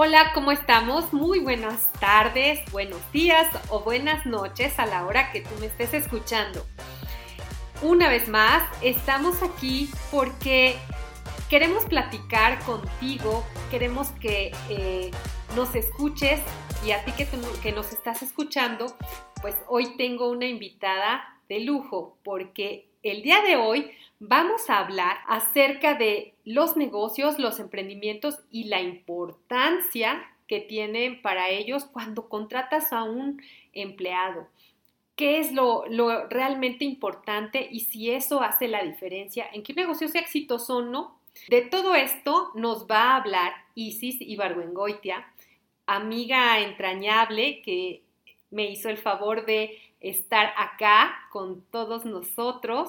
Hola, ¿cómo estamos? Muy buenas tardes, buenos días o buenas noches a la hora que tú me estés escuchando. Una vez más, estamos aquí porque queremos platicar contigo, queremos que eh, nos escuches y a ti que, que nos estás escuchando, pues hoy tengo una invitada de lujo porque el día de hoy vamos a hablar acerca de los negocios, los emprendimientos y la importancia que tienen para ellos cuando contratas a un empleado. ¿Qué es lo, realmente importante y si eso hace la diferencia en que un negocio sea exitoso o no? De todo esto nos va a hablar Isis Ibargüengoitia, amiga entrañable que me hizo el favor de estar acá con todos nosotros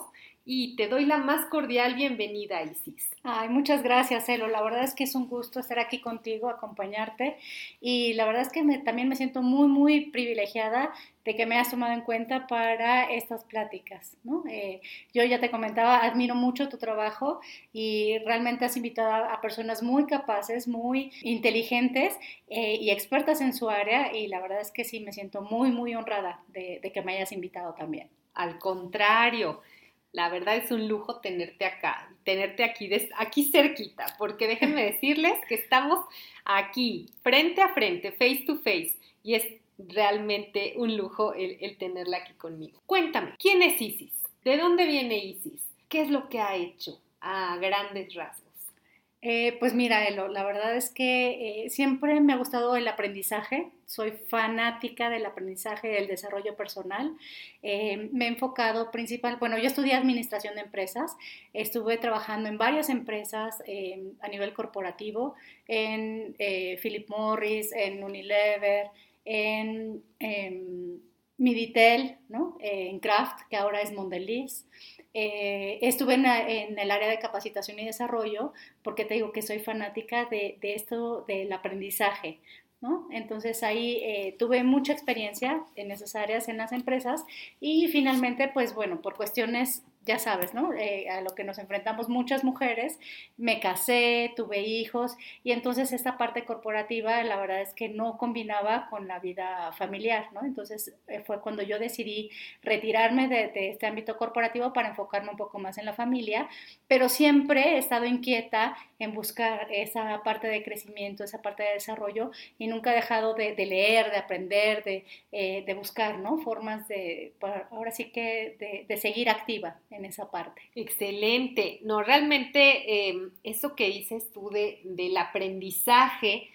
y te doy la más cordial bienvenida, Isis. Ay, muchas gracias, Elo. La verdad es que es un gusto estar aquí contigo, acompañarte y la verdad es que también me siento muy, muy privilegiada de que me hayas tomado en cuenta para estas pláticas. ¿no? Eh, yo ya te comentaba, admiro mucho tu trabajo y realmente has invitado a, personas muy capaces, muy inteligentes eh, y expertas en su área y la verdad es que sí, me siento muy, muy honrada de, de que me hayas invitado también. Al contrario, la verdad es un lujo tenerte acá, tenerte aquí, aquí cerquita, porque déjenme decirles que estamos aquí, frente a frente, face to face, y es realmente un lujo el, el tenerla aquí conmigo. Cuéntame, ¿quién es Isis? ¿De dónde viene Isis? ¿Qué es lo que ha hecho a grandes rasgos? Eh, pues mira, Elo, la verdad es que eh, siempre me ha gustado el aprendizaje, soy fanática del aprendizaje del desarrollo personal. Eh, me he enfocado principal, bueno, yo estudié administración de empresas, estuve trabajando en varias empresas a nivel corporativo, en Philip Morris, en Unilever, en, en Miditel, ¿no? en Kraft, que ahora es Mondelez. Eh, estuve en, el área de capacitación y desarrollo porque te digo que soy fanática de, esto del aprendizaje. ¿no? Entonces ahí eh, tuve mucha experiencia en esas áreas, en las empresas y finalmente, pues bueno, por cuestiones ya sabes, ¿no? Eh, a lo que nos enfrentamos muchas mujeres, me casé, tuve hijos y entonces esta parte corporativa la verdad es que no combinaba con la vida familiar, ¿no? Entonces eh, fue cuando yo decidí retirarme de, este ámbito corporativo para enfocarme un poco más en la familia, pero siempre he estado inquieta en buscar esa parte de crecimiento, esa parte de desarrollo y nunca he dejado de, leer, de aprender, de, eh, de, buscar, ¿no? Formas de, ahora sí que de, seguir activa esa parte. Excelente. No, realmente em, eso que dices tú de, del aprendizaje,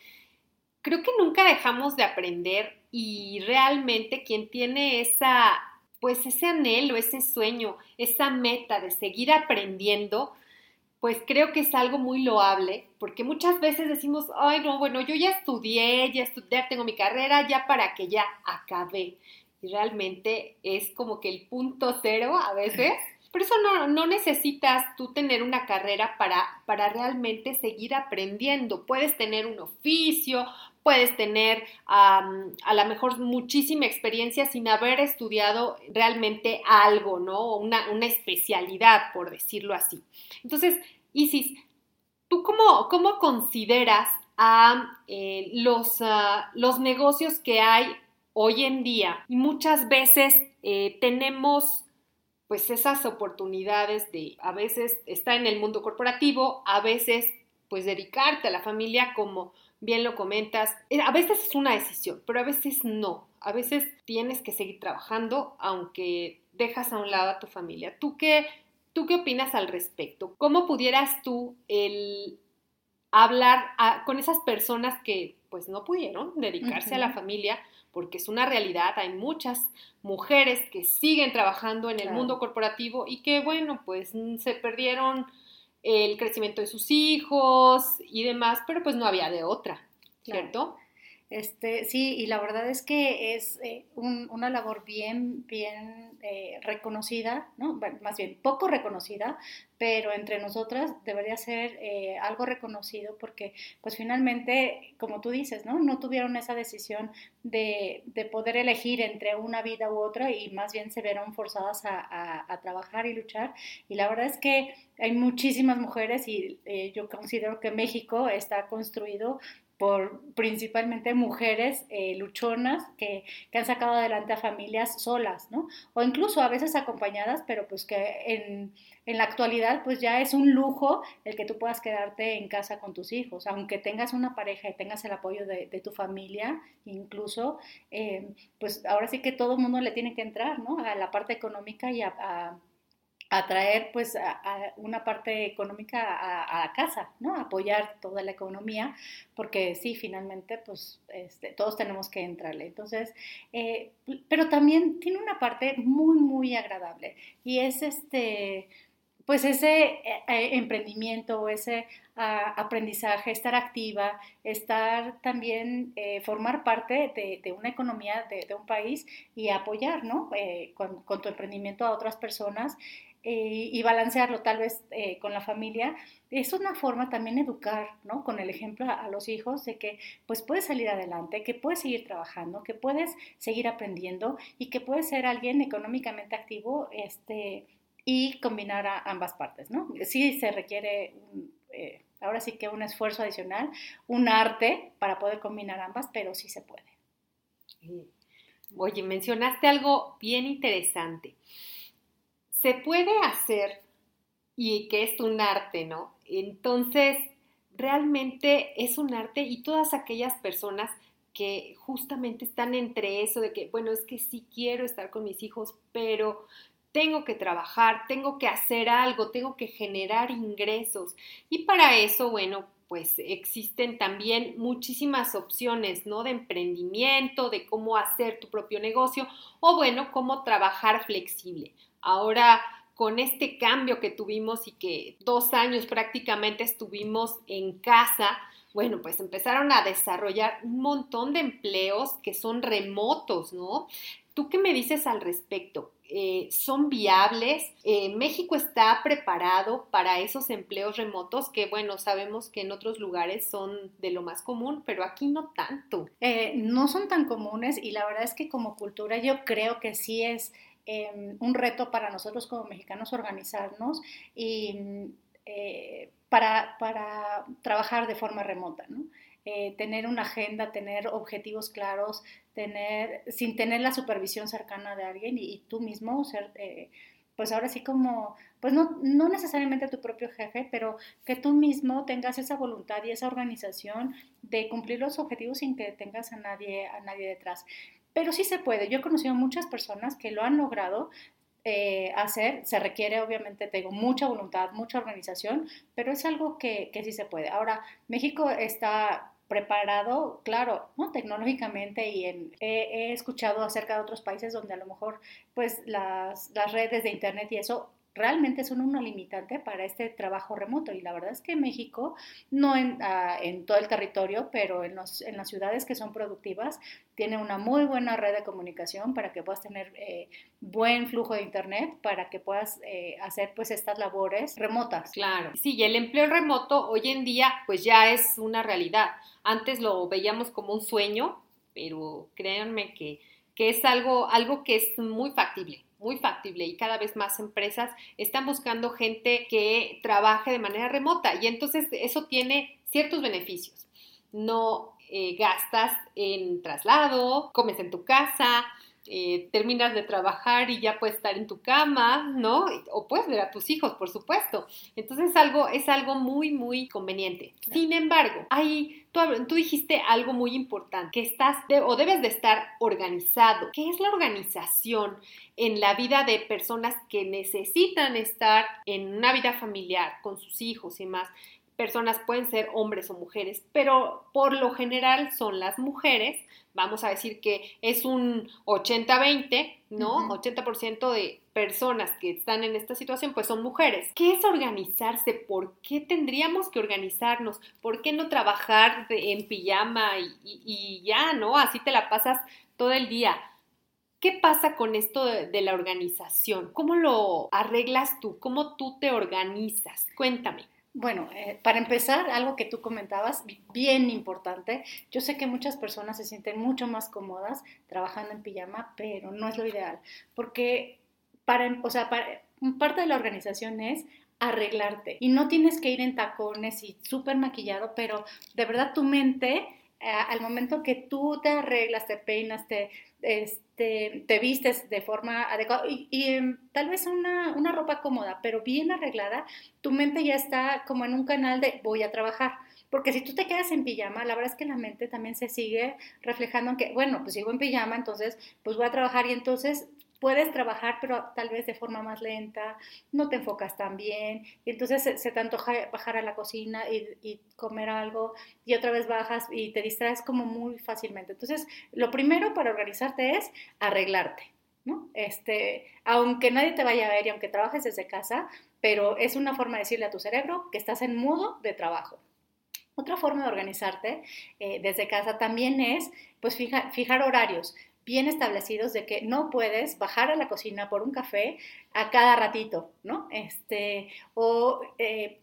creo que nunca dejamos de aprender y realmente quien tiene esa, pues ese anhelo, ese sueño, esa meta de seguir aprendiendo, pues creo que es algo muy loable, porque muchas veces decimos, ay, no, bueno, yo ya estudié, ya estudié, tengo mi carrera, ya para que ya acabé. Y realmente es como que el punto cero a veces por eso no, necesitas tú tener una carrera para, para realmente seguir aprendiendo. Puedes tener un oficio, puedes tener a lo mejor muchísima experiencia sin haber estudiado realmente algo, ¿no? Una, una especialidad, por decirlo así. Entonces, Isis, ¿tú cómo, cómo consideras a eh, los, ah, los negocios que hay hoy en día? Muchas veces eh, tenemos pues esas oportunidades de a veces estar en el mundo corporativo, a veces pues dedicarte a la familia como bien lo comentas, eh, a veces es una decisión, pero a veces no. A veces tienes que seguir trabajando aunque dejas a un lado a tu familia. ¿Tú qué, tú qué opinas al respecto? ¿Cómo pudieras tú el hablar con esas personas que pues no pudieron dedicarse a la familia? Porque es una realidad, hay muchas mujeres que siguen trabajando en el mundo corporativo y que, bueno, pues se perdieron el crecimiento de sus hijos y demás, pero pues no había de otra, ¿cierto? Este, sí, y la verdad es que es eh, una labor bien, bien eh, reconocida, ¿no? más bien poco reconocida, pero entre nosotras debería ser eh, algo reconocido porque pues finalmente, como tú dices, ¿no? No tuvieron esa decisión de, de poder elegir entre una vida u otra y más bien se vieron forzadas a, trabajar y luchar. Y la verdad es que hay muchísimas mujeres y yo considero que México está construido por principalmente mujeres eh, luchonas que, que, han sacado adelante a familias solas, ¿no? O incluso a veces acompañadas, pero pues que en, en, la actualidad pues ya es un lujo el que tú puedas quedarte en casa con tus hijos, aunque tengas una pareja y tengas el apoyo de, tu familia, incluso, eh, pues ahora sí que todo el mundo le tiene que entrar, ¿no? A la parte económica y a atraer pues a, una parte económica a, casa, ¿no? Apoyar toda la economía, porque sí, finalmente pues este, todos tenemos que entrarle. Entonces, eh, pero también tiene una parte muy, muy agradable y es este, pues ese eh, eh, emprendimiento, ese ah, aprendizaje, estar activa, estar también, formar parte de, una economía de, un país y apoyar, ¿no? con, tu emprendimiento a otras personas eh, y balancearlo tal vez eh, con la familia, es una forma también educar, ¿no? Con el ejemplo a, los hijos de que pues puedes salir adelante, que puedes seguir trabajando, que puedes seguir aprendiendo y que puedes ser alguien económicamente activo este, y combinar ambas partes, ¿no? Sí se requiere, eh, ahora sí que un esfuerzo adicional, un arte para poder combinar ambas, pero sí se puede. Oye, mencionaste algo bien interesante se puede hacer y que es un arte, ¿no? Entonces, realmente es un arte y todas aquellas personas que justamente están entre eso de que, bueno, es que sí quiero estar con mis hijos, pero tengo que trabajar, tengo que hacer algo, tengo que generar ingresos. Y para eso, bueno, pues existen también muchísimas opciones, ¿no? De emprendimiento, de cómo hacer tu propio negocio o, bueno, cómo trabajar flexible. Ahora, con este cambio que tuvimos y que dos años prácticamente estuvimos en casa, bueno, pues empezaron a desarrollar un montón de empleos que son remotos, ¿no? ¿Tú qué me dices al respecto? Eh, ¿Son viables? Eh, ¿México está preparado para esos empleos remotos que, bueno, sabemos que en otros lugares son de lo más común, pero aquí no tanto? Eh, no son tan comunes y la verdad es que como cultura yo creo que sí es Em, un reto para nosotros como mexicanos organizarnos y eh, para, para, trabajar de forma remota, ¿no? Eh, tener una agenda, tener objetivos claros, tener, sin tener la supervisión cercana de alguien y, tú mismo ser, eh, pues ahora sí como, pues no, no necesariamente tu propio jefe, pero que tú mismo tengas esa voluntad y esa organización de cumplir los objetivos sin que tengas a nadie, a nadie detrás pero sí se puede. Yo he conocido muchas personas que lo han logrado eh, hacer. Se requiere, obviamente, tengo mucha voluntad, mucha organización, pero es algo que, que sí se puede. Ahora, México está preparado, claro, ¿no? tecnológicamente y he, he, escuchado acerca de otros países donde a lo mejor pues las, las redes de internet y eso realmente son una limitante para este trabajo remoto. Y la verdad es que México, no en, ah, en todo el territorio, pero en, los, en, las ciudades que son productivas, tiene una muy buena red de comunicación para que puedas tener eh, buen flujo de Internet, para que puedas eh, hacer pues estas labores remotas. Claro, sí, y el empleo remoto hoy en día pues ya es una realidad. Antes lo veíamos como un sueño, pero créanme que, que es algo, algo que es muy factible muy factible y cada vez más empresas están buscando gente que trabaje de manera remota y entonces eso tiene ciertos beneficios. No eh, gastas en traslado, comes en tu casa, eh, terminas de trabajar y ya puedes estar en tu cama, ¿no? O puedes ver a tus hijos, por supuesto. Entonces es algo, es algo muy, muy conveniente. Sin embargo, hay, tú, tú, dijiste algo muy importante, que estás o debes de estar organizado. ¿Qué es la organización en la vida de personas que necesitan estar en una vida familiar con sus hijos y más? Personas pueden ser hombres o mujeres, pero por lo general son las mujeres. Vamos a decir que es un 80-20, ¿no? 80% de personas que están en esta situación pues son mujeres. ¿Qué es organizarse? ¿Por qué tendríamos que organizarnos? ¿Por qué no trabajar en pijama y, ya, ¿no? Así te la pasas todo el día. ¿Qué pasa con esto de, la organización? ¿Cómo lo arreglas tú? ¿Cómo tú te organizas? Cuéntame. Bueno, eh, para empezar, algo que tú comentabas, bien importante, yo sé que muchas personas se sienten mucho más cómodas trabajando en pijama, pero no es lo ideal, porque para, o sea, parte de la organización es arreglarte y no tienes que ir en tacones y súper maquillado, pero de verdad tu mente eh, al momento que tú te arreglas, te peinas, te, este, te vistes de forma adecuada y, em, tal vez una, una, ropa cómoda, pero bien arreglada, tu mente ya está como en un canal de voy a trabajar. Porque si tú te quedas en pijama, la verdad es que la mente también se sigue reflejando en que, bueno, pues sigo en pijama, entonces pues voy a trabajar y entonces puedes trabajar, pero tal vez de forma más lenta, no te enfocas tan bien, y entonces se, te antoja bajar a la cocina y, comer algo, y otra vez bajas y te distraes como muy fácilmente. Entonces, lo primero para organizarte es arreglarte. ¿no? Este, aunque nadie te vaya a ver y aunque trabajes desde casa, pero es una forma de decirle a tu cerebro que estás en modo de trabajo. Otra forma de organizarte eh, desde casa también es pues fijar horarios bien establecidos de que no puedes bajar a la cocina por un café a cada ratito, ¿no? Este, o eh,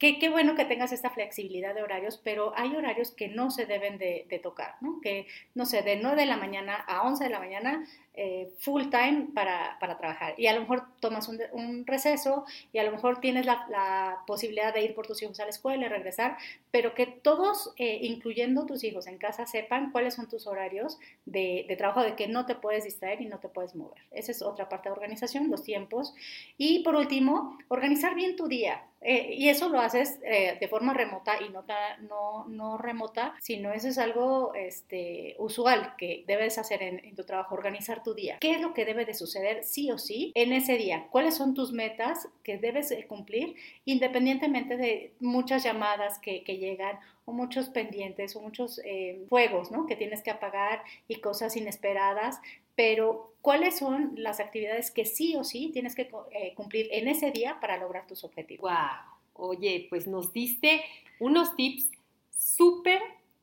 Qué, bueno que tengas esta flexibilidad de horarios, pero hay horarios que no se deben de, tocar, ¿no? Que, no sé, de 9 de la mañana a 11 de la mañana, eh, full time para, trabajar. Y a lo mejor tomas un, receso y a lo mejor tienes la, posibilidad de ir por tus hijos a la escuela y regresar, pero que todos, eh, incluyendo tus hijos en casa, sepan cuáles son tus horarios de, de trabajo, de que no te puedes distraer y no te puedes mover. Esa es otra parte de organización, los tiempos. Y por último, organizar bien tu día. Eh, y eso lo haces eh, de forma remota y no, no, no, remota, sino eso es algo este, usual que debes hacer en, tu trabajo, organizar tu día. ¿Qué es lo que debe de suceder sí o sí en ese día? ¿Cuáles son tus metas que debes cumplir independientemente de muchas llamadas que, llegan o muchos pendientes o muchos eh, fuegos ¿no? que tienes que apagar y cosas inesperadas? Pero ¿cuáles son las actividades que sí o sí tienes que eh, cumplir en ese día para lograr tus objetivos? ¡Wow! Oye, pues nos diste unos tips súper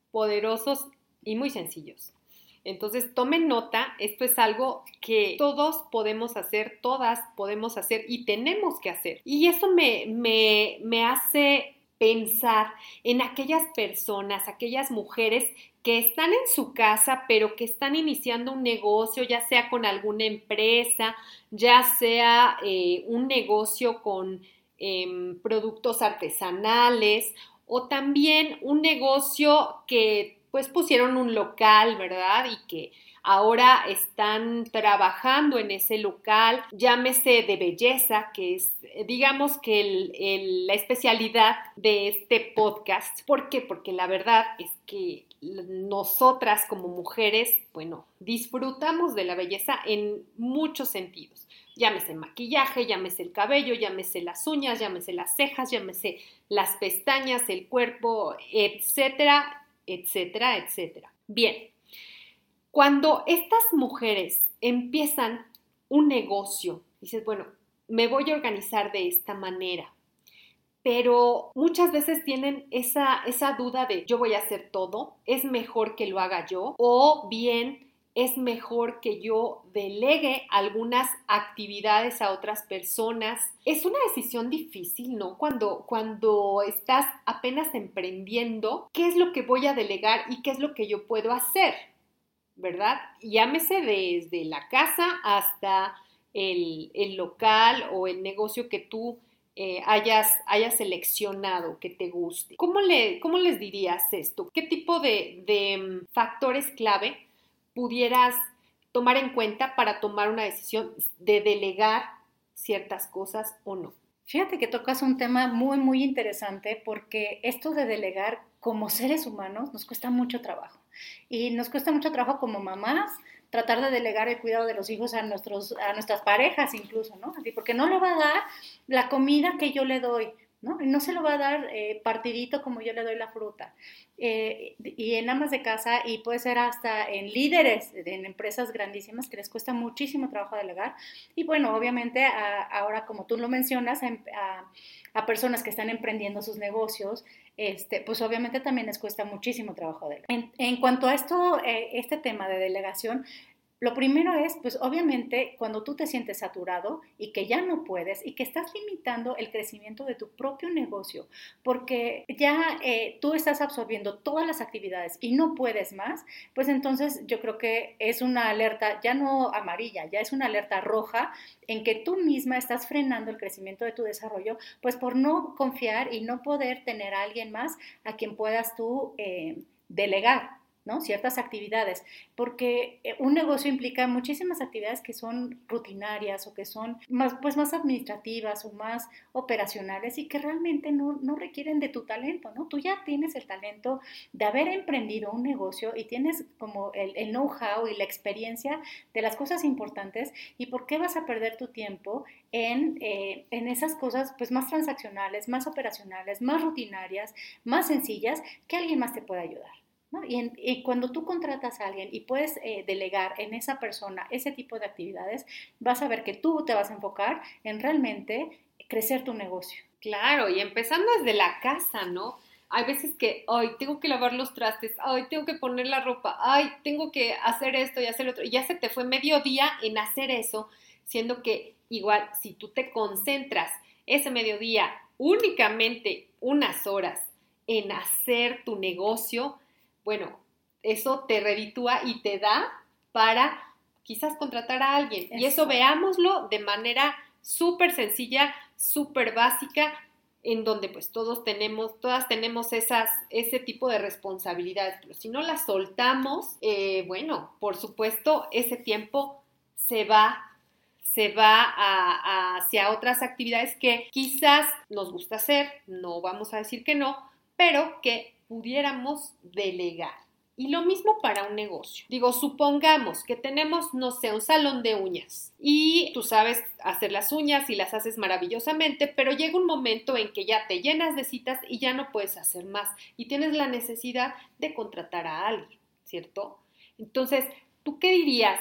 poderosos y muy sencillos. Entonces, tomen nota, esto es algo que todos podemos hacer, todas podemos hacer y tenemos que hacer. Y eso me, me, me hace pensar en aquellas personas, aquellas mujeres que están en su casa, pero que están iniciando un negocio, ya sea con alguna empresa, ya sea eh, un negocio con em, productos artesanales o también un negocio que pues pusieron un local, ¿verdad? Y que ahora están trabajando en ese local, llámese de belleza, que es, digamos que la especialidad de este podcast. ¿Por qué? Porque la verdad es que nosotras como mujeres, bueno, disfrutamos de la belleza en muchos sentidos. Llámese maquillaje, llámese el cabello, llámese las uñas, llámese las cejas, llámese las pestañas, el cuerpo, etcétera, etcétera, etcétera. Bien, cuando estas mujeres empiezan un negocio, dices, bueno, me voy a organizar de esta manera, pero muchas veces tienen esa, esa duda de yo voy a hacer todo, es mejor que lo haga yo, o bien es mejor que yo delegue algunas actividades a otras personas. Es una decisión difícil, ¿no? Cuando, cuando estás apenas emprendiendo, ¿qué es lo que voy a delegar y qué es lo que yo puedo hacer? ¿verdad? Llámese desde la casa hasta el, local o el negocio que tú eh, hayas, hayas, seleccionado, que te guste. ¿Cómo, le, ¿Cómo, les dirías esto? ¿Qué tipo de, de mm, factores clave pudieras tomar en cuenta para tomar una decisión de delegar ciertas cosas o no. Fíjate que tocas un tema muy, muy interesante porque esto de delegar como seres humanos nos cuesta mucho trabajo. Y nos cuesta mucho trabajo como mamás tratar de delegar el cuidado de los hijos a, nuestros, a nuestras parejas incluso, ¿no? Porque no le va a dar la comida que yo le doy, ¿no? Se lo va a dar eh, partidito como yo le doy la fruta. Eh, y en amas de casa, y puede ser hasta en líderes, en empresas grandísimas que les cuesta muchísimo trabajo delegar. Y bueno, obviamente ahora, como tú lo mencionas, a, personas que están emprendiendo sus negocios, este, pues obviamente también les cuesta muchísimo trabajo delegar. En, en cuanto a esto, eh, este tema de delegación, lo primero es, pues obviamente, cuando tú te sientes saturado y que ya no puedes y que estás limitando el crecimiento de tu propio negocio, porque ya eh, tú estás absorbiendo todas las actividades y no puedes más, pues entonces yo creo que es una alerta ya no amarilla, ya es una alerta roja en que tú misma estás frenando el crecimiento de tu desarrollo, pues por no confiar y no poder tener a alguien más a quien puedas tú eh, delegar. ¿No? Ciertas actividades, porque eh, un negocio implica muchísimas actividades que son rutinarias o que son más, pues más administrativas o más operacionales y que realmente no, requieren de tu talento, ¿no? Tú ya tienes el talento de haber emprendido un negocio y tienes como el, know-how y la experiencia de las cosas importantes y por qué vas a perder tu tiempo en, eh, en esas cosas pues más transaccionales, más operacionales, más rutinarias, más sencillas que alguien más te pueda ayudar. Y, cuando tú contratas a alguien y puedes eh, delegar en esa persona ese tipo de actividades, vas a ver que tú te vas a enfocar en realmente crecer tu negocio. Claro, y empezando desde la casa, ¿no? Hay veces que, ay, tengo que lavar los trastes, ay, tengo que poner la ropa, ay, tengo que hacer esto y hacer otro. Y ya se te fue medio día en hacer eso, siendo que igual si tú te concentras ese mediodía únicamente unas horas en hacer tu negocio, bueno, eso te reditúa y te da para quizás contratar a alguien. Y eso veámoslo de manera súper sencilla, súper básica, en donde pues todos tenemos, todas tenemos esas, ese tipo de responsabilidades, pero si no las soltamos, eh, bueno, por supuesto, ese tiempo se va se va hacia otras actividades que quizás nos gusta hacer, no vamos a decir que no, pero que pudiéramos delegar. Y lo mismo para un negocio. Digo, supongamos que tenemos, no sé, un salón de uñas y tú sabes hacer las uñas y las haces maravillosamente, pero llega un momento en que ya te llenas de citas y ya no puedes hacer más y tienes la necesidad de contratar a alguien, ¿cierto? Entonces, ¿tú qué dirías?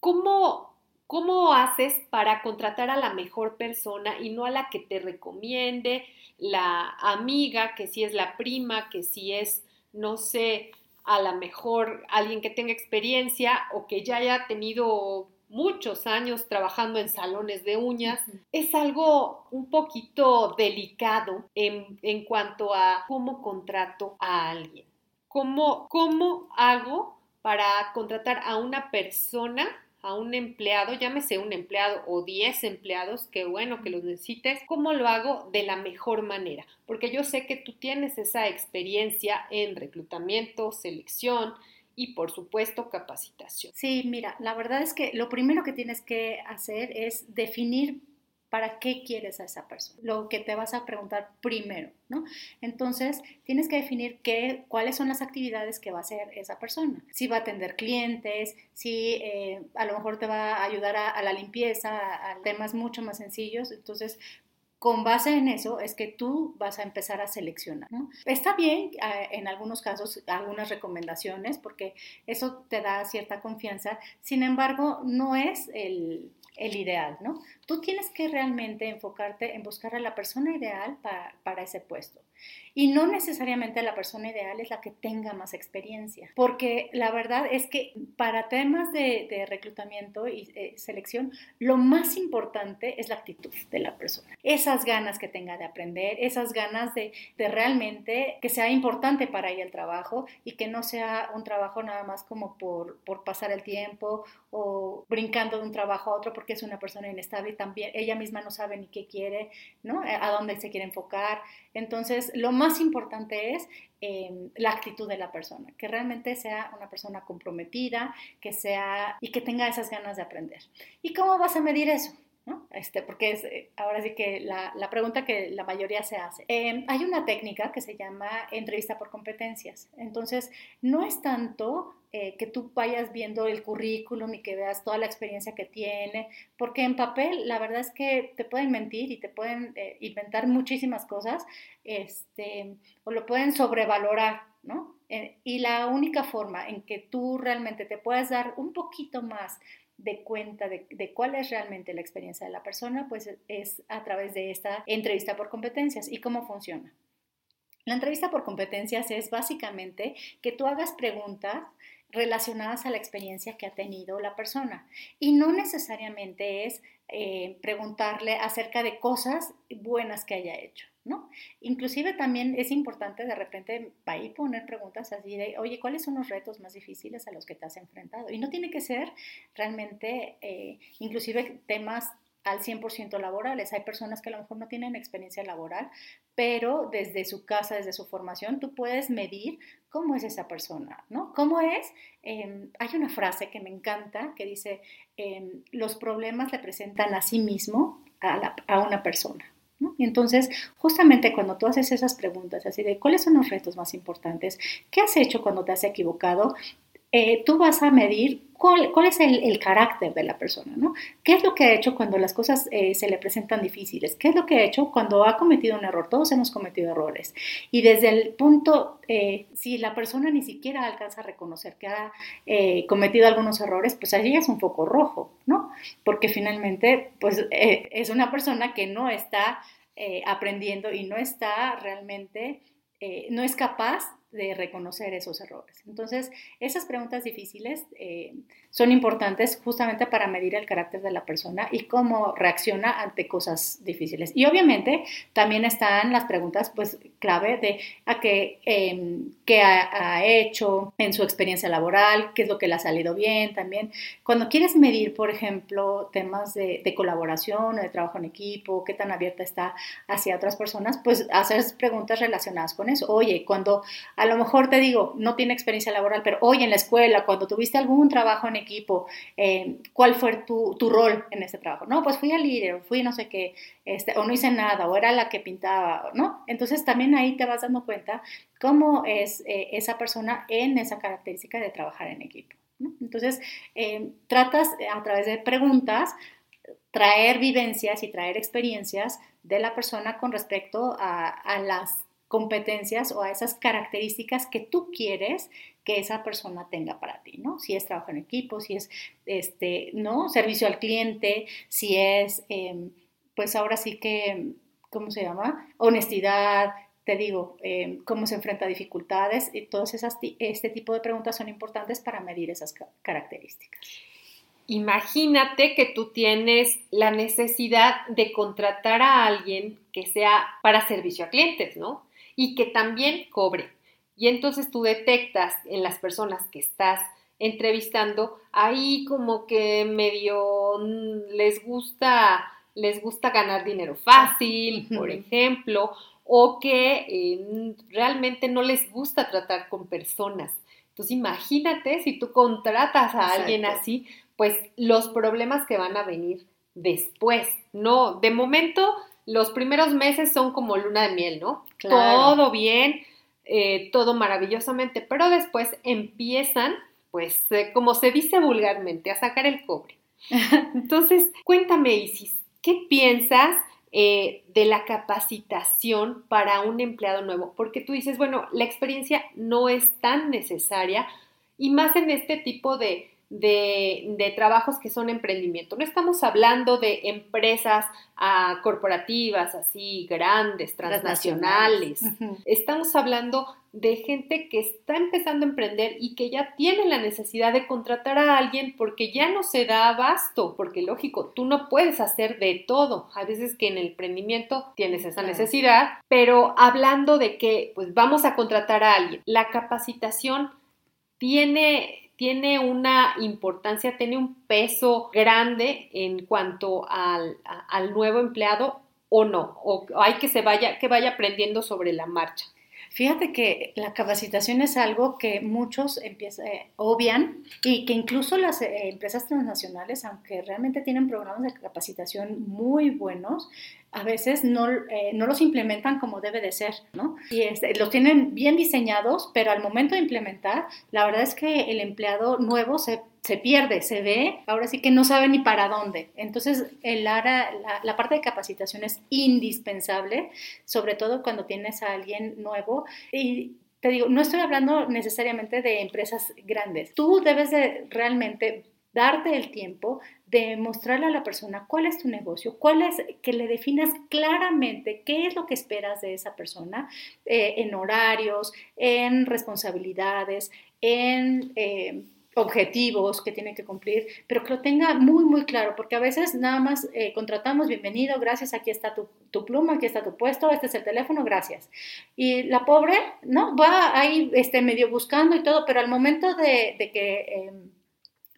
¿Cómo, cómo haces para contratar a la mejor persona y no a la que te recomiende? la amiga, que si es la prima, que si es, no sé, a lo mejor alguien que tenga experiencia o que ya haya tenido muchos años trabajando en salones de uñas, es algo un poquito delicado en, en, cuanto a cómo contrato a alguien. ¿Cómo, ¿Cómo hago para contratar a una persona a un empleado, llámese un empleado o 10 empleados, que bueno que los necesites, ¿cómo lo hago de la mejor manera? Porque yo sé que tú tienes esa experiencia en reclutamiento, selección y por supuesto capacitación. Sí, mira, la verdad es que lo primero que tienes que hacer es definir ¿Para qué quieres a esa persona? Lo que te vas a preguntar primero, ¿no? Entonces, tienes que definir qué, cuáles son las actividades que va a hacer esa persona. Si va a atender clientes, si eh, a lo mejor te va a ayudar a, la limpieza, a, temas mucho más sencillos. Entonces, con base en eso es que tú vas a empezar a seleccionar. Está bien eh, en algunos casos algunas recomendaciones porque eso te da cierta confianza, sin embargo no es el, el ideal, ¿no? Tú tienes que realmente enfocarte en buscar a la persona ideal para, para ese puesto. Y no necesariamente la persona ideal es la que tenga más experiencia, porque la verdad es que para temas de, reclutamiento y eh, selección, lo más importante es la actitud de la persona. Esas ganas que tenga de aprender, esas ganas de, de realmente que sea importante para ella el trabajo y que no sea un trabajo nada más como por, por pasar el tiempo o brincando de un trabajo a otro porque es una persona inestable también ella misma no sabe ni qué quiere, ¿no? A dónde se quiere enfocar. Entonces, Entonces, lo más importante es em, la actitud de la persona, que realmente sea una persona comprometida, que sea y que tenga esas ganas de aprender. ¿Y cómo vas a medir eso? Este, porque es eh, ahora sí que la, la, pregunta que la mayoría se hace. Em, hay una técnica que se llama entrevista por competencias. Entonces, no es tanto eh, que tú vayas viendo el currículum y que veas toda la experiencia que tiene, porque en papel la verdad es que te pueden mentir y te pueden eh, inventar muchísimas cosas, este, o lo pueden sobrevalorar, ¿no? y la única forma en que tú realmente te puedas dar un poquito más de cuenta de, cuál es realmente la experiencia de la persona, pues es a través de esta entrevista por competencias y cómo funciona. La entrevista por competencias es básicamente que tú hagas preguntas relacionadas a la experiencia que ha tenido la persona. Y no necesariamente es eh, preguntarle acerca de cosas buenas que haya hecho. ¿No? Inclusive también es importante de repente ahí poner preguntas así de, oye, ¿cuáles son los retos más difíciles a los que te has enfrentado? Y no tiene que ser realmente, eh, inclusive temas al 100% laborales. Hay personas que a lo mejor no tienen experiencia laboral, pero desde su casa, desde su formación, tú puedes medir cómo es esa persona, ¿no? ¿Cómo es? Em, hay una frase que me encanta que dice, em, los problemas le presentan a sí mismo a, a una persona. Y entonces, justamente cuando tú haces esas preguntas, así de cuáles son los retos más importantes, qué has hecho cuando te has equivocado, eh, tú vas a medir cuál, es el, carácter de la persona, ¿no? ¿Qué es lo que ha hecho cuando las cosas eh, se le presentan difíciles? ¿Qué es lo que ha hecho cuando ha cometido un error? Todos hemos cometido errores. Y desde el punto, eh, si la persona ni siquiera alcanza a reconocer que ha cometido algunos errores, pues allí es un poco rojo, ¿no? Porque finalmente, pues es una persona que no está aprendiendo y no está realmente, no es capaz de reconocer esos errores. Entonces, esas preguntas difíciles eh, son importantes justamente para medir el carácter de la persona y cómo reacciona ante cosas difíciles. Y obviamente también están las preguntas, pues, clave de a qué, em, qué ha, hecho en su experiencia laboral, qué es lo que le ha salido bien también. Cuando quieres medir, por ejemplo, temas de, de colaboración o de trabajo en equipo, qué tan abierta está hacia otras personas, pues hacer preguntas relacionadas con eso. Oye, cuando a lo mejor te digo, no tiene experiencia laboral, pero hoy en la escuela, cuando tuviste algún trabajo en equipo, eh, ¿cuál fue tu, rol en ese trabajo? No, pues fui al líder, fui no sé qué, este, o no hice nada, o era la que pintaba, ¿no? Entonces también ahí te vas dando cuenta cómo es eh, esa persona en esa característica de trabajar en equipo. Entonces, eh, tratas a través de preguntas traer vivencias y traer experiencias de la persona con respecto a, a las competencias o a esas características que tú quieres que esa persona tenga para ti, ¿no? Si es trabajo en equipo, si es, este, ¿no? Servicio al cliente, si es, em, pues ahora sí que, ¿cómo se llama? Honestidad, te digo, em, cómo se enfrenta a dificultades y todas esas, este tipo de preguntas son importantes para medir esas características. Imagínate que tú tienes la necesidad de contratar a alguien que sea para servicio a clientes, ¿no? Y que también cobre. Y entonces tú detectas en las personas que estás entrevistando, ahí como que medio mm, les gusta, les gusta ganar dinero fácil, por ejemplo, o que eh, realmente no les gusta tratar con personas. Entonces imagínate si tú contratas a alguien así, pues los problemas que van a venir después, ¿no? De momento los primeros meses son como luna de miel, ¿no? Todo bien, eh, todo maravillosamente, pero después empiezan, pues, eh, como se dice vulgarmente, a sacar el cobre. Entonces, cuéntame, Isis, ¿qué piensas eh, de la capacitación para un empleado nuevo? Porque tú dices, bueno, la experiencia no es tan necesaria y más en este tipo de, de, trabajos que son emprendimiento. No estamos hablando de empresas ah, corporativas así grandes, transnacionales. Estamos hablando de gente que está empezando a emprender y que ya tiene la necesidad de contratar a alguien porque ya no se da abasto, porque lógico, tú no puedes hacer de todo. A veces que en el emprendimiento tienes esa necesidad, pero hablando de que pues vamos a contratar a alguien, la capacitación tiene tiene una importancia, tiene un peso grande en cuanto al, nuevo empleado o no, o hay que se vaya, que vaya aprendiendo sobre la marcha. Fíjate que la capacitación es algo que muchos empieza, eh, obvian y que incluso las eh, empresas transnacionales, aunque realmente tienen programas de capacitación muy buenos, a veces no, eh, no los implementan como debe de ser, ¿no? Y este, los tienen bien diseñados, pero al momento de implementar, la verdad es que el empleado nuevo se, se pierde, se ve, ahora sí que no sabe ni para dónde. Entonces, el la, la parte de capacitación es indispensable, sobre todo cuando tienes a alguien nuevo y te digo, no estoy hablando necesariamente de empresas grandes. Tú debes de realmente darte el tiempo de mostrarle a la persona cuál es tu negocio, cuál es, que le definas claramente qué es lo que esperas de esa persona eh, en horarios, en responsabilidades, en... Eh, objetivos que tiene que cumplir, pero que lo tenga muy, muy claro, porque a veces nada más eh, contratamos, bienvenido, gracias, aquí está tu, tu, pluma, aquí está tu puesto, este es el teléfono, gracias. Y la pobre, ¿no? Va ahí este, medio buscando y todo, pero al momento de, que em,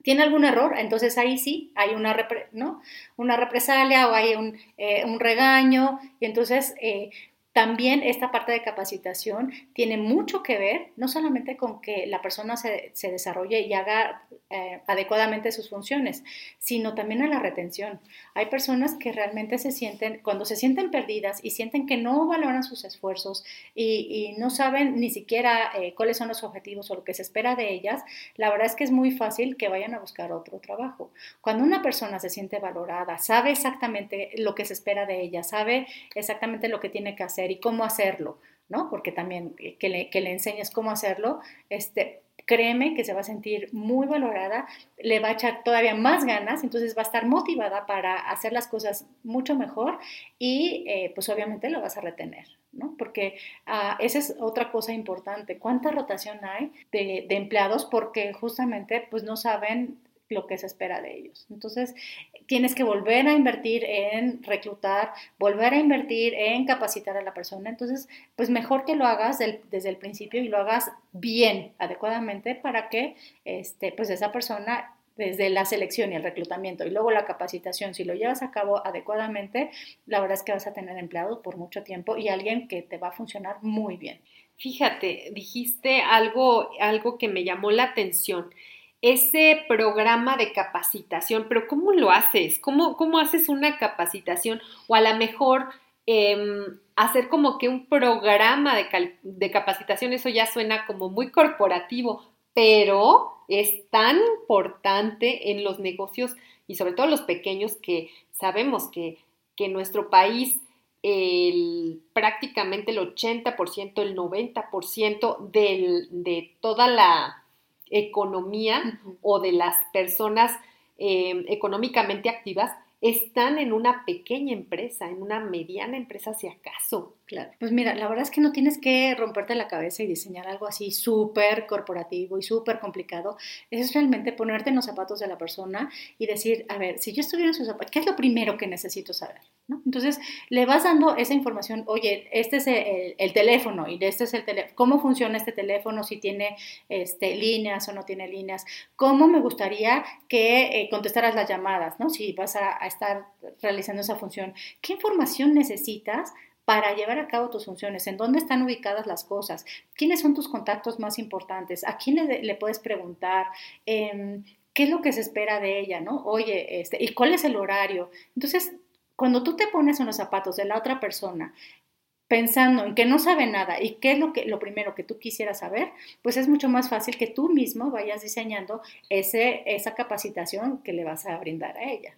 tiene algún error, entonces ahí sí hay una, ¿no? una represalia o hay un, eh, un regaño y entonces eh, también esta parte de capacitación tiene mucho que ver, no solamente con que la persona se, desarrolle y haga eh, adecuadamente sus funciones, sino también a la retención. Hay personas que realmente se sienten, cuando se sienten perdidas y sienten que no valoran sus esfuerzos y, no saben ni siquiera eh, cuáles son los objetivos o lo que se espera de ellas, la verdad es que es muy fácil que vayan a buscar otro trabajo. Cuando una persona se siente valorada, sabe exactamente lo que se espera de ella, sabe exactamente lo que tiene que hacer, y cómo hacerlo, ¿no? Porque también que le, que le enseñes cómo hacerlo, este, créeme que se va a sentir muy valorada, le va a echar todavía más ganas, entonces va a estar motivada para hacer las cosas mucho mejor y eh, pues obviamente lo vas a retener, ¿no? Porque uh, esa es otra cosa importante, cuánta rotación hay de, de empleados porque justamente pues no saben lo que se espera de ellos. Entonces, tienes que volver a invertir en reclutar, volver a invertir en capacitar a la persona. Entonces, pues mejor que lo hagas desde el principio y lo hagas bien, adecuadamente, para que este, pues esa persona desde la selección y el reclutamiento y luego la capacitación, si lo llevas a cabo adecuadamente, la verdad es que vas a tener empleado por mucho tiempo y alguien que te va a funcionar muy bien. Fíjate, dijiste algo, algo que me llamó la atención ese programa de capacitación, pero ¿cómo lo haces? ¿Cómo, cómo haces una capacitación? O a lo mejor em, hacer como que un programa de, de capacitación, eso ya suena como muy corporativo, pero es tan importante en los negocios y sobre todo los pequeños que sabemos que, que en nuestro país el, prácticamente el 80%, el 90% del, de toda la economía o de las personas eh, económicamente activas están en una pequeña empresa, en una mediana empresa si acaso. Claro. Pues mira, la verdad es que no tienes que romperte la cabeza y diseñar algo así súper corporativo y súper complicado. Es realmente ponerte en los zapatos de la persona y decir, a ver, si yo estuviera en sus zapatos, ¿qué es lo primero que necesito saber? Entonces, le vas dando esa información, oye, este es el, teléfono y este es el teléfono, cómo funciona este teléfono, si tiene este, líneas o no tiene líneas, cómo me gustaría que eh, contestaras las llamadas, ¿no? Si vas a, estar realizando esa función, ¿qué información necesitas? Para llevar a cabo tus funciones, en dónde están ubicadas las cosas, quiénes son tus contactos más importantes, a quién le, puedes preguntar, em, qué es lo que se espera de ella, ¿no? Oye, este, ¿y cuál es el horario? Entonces, cuando tú te pones en los zapatos de la otra persona, pensando en que no sabe nada y qué es lo, que, lo primero que tú quisieras saber, pues es mucho más fácil que tú mismo vayas diseñando ese, esa capacitación que le vas a brindar a ella.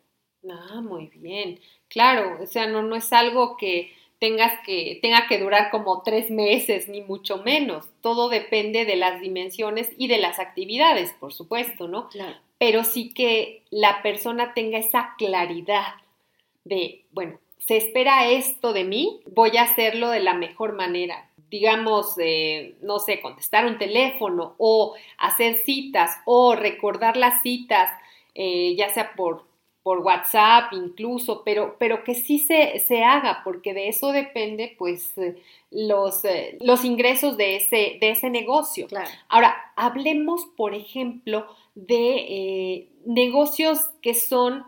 Ah, muy bien. Claro, o sea, no, no es algo que tengas que, tenga que durar como tres meses, ni mucho menos. Todo depende de las dimensiones y de las actividades, por supuesto, ¿no? Claro. Pero sí que la persona tenga esa claridad de, bueno, se espera esto de mí, voy a hacerlo de la mejor manera. Digamos, eh, no sé, contestar un teléfono o hacer citas o recordar las citas, eh, ya sea por, por WhatsApp incluso, pero, pero que sí se, se, haga, porque de eso depende pues eh, los, los ingresos de ese, de ese negocio. Ahora, hablemos, por ejemplo, de negocios que son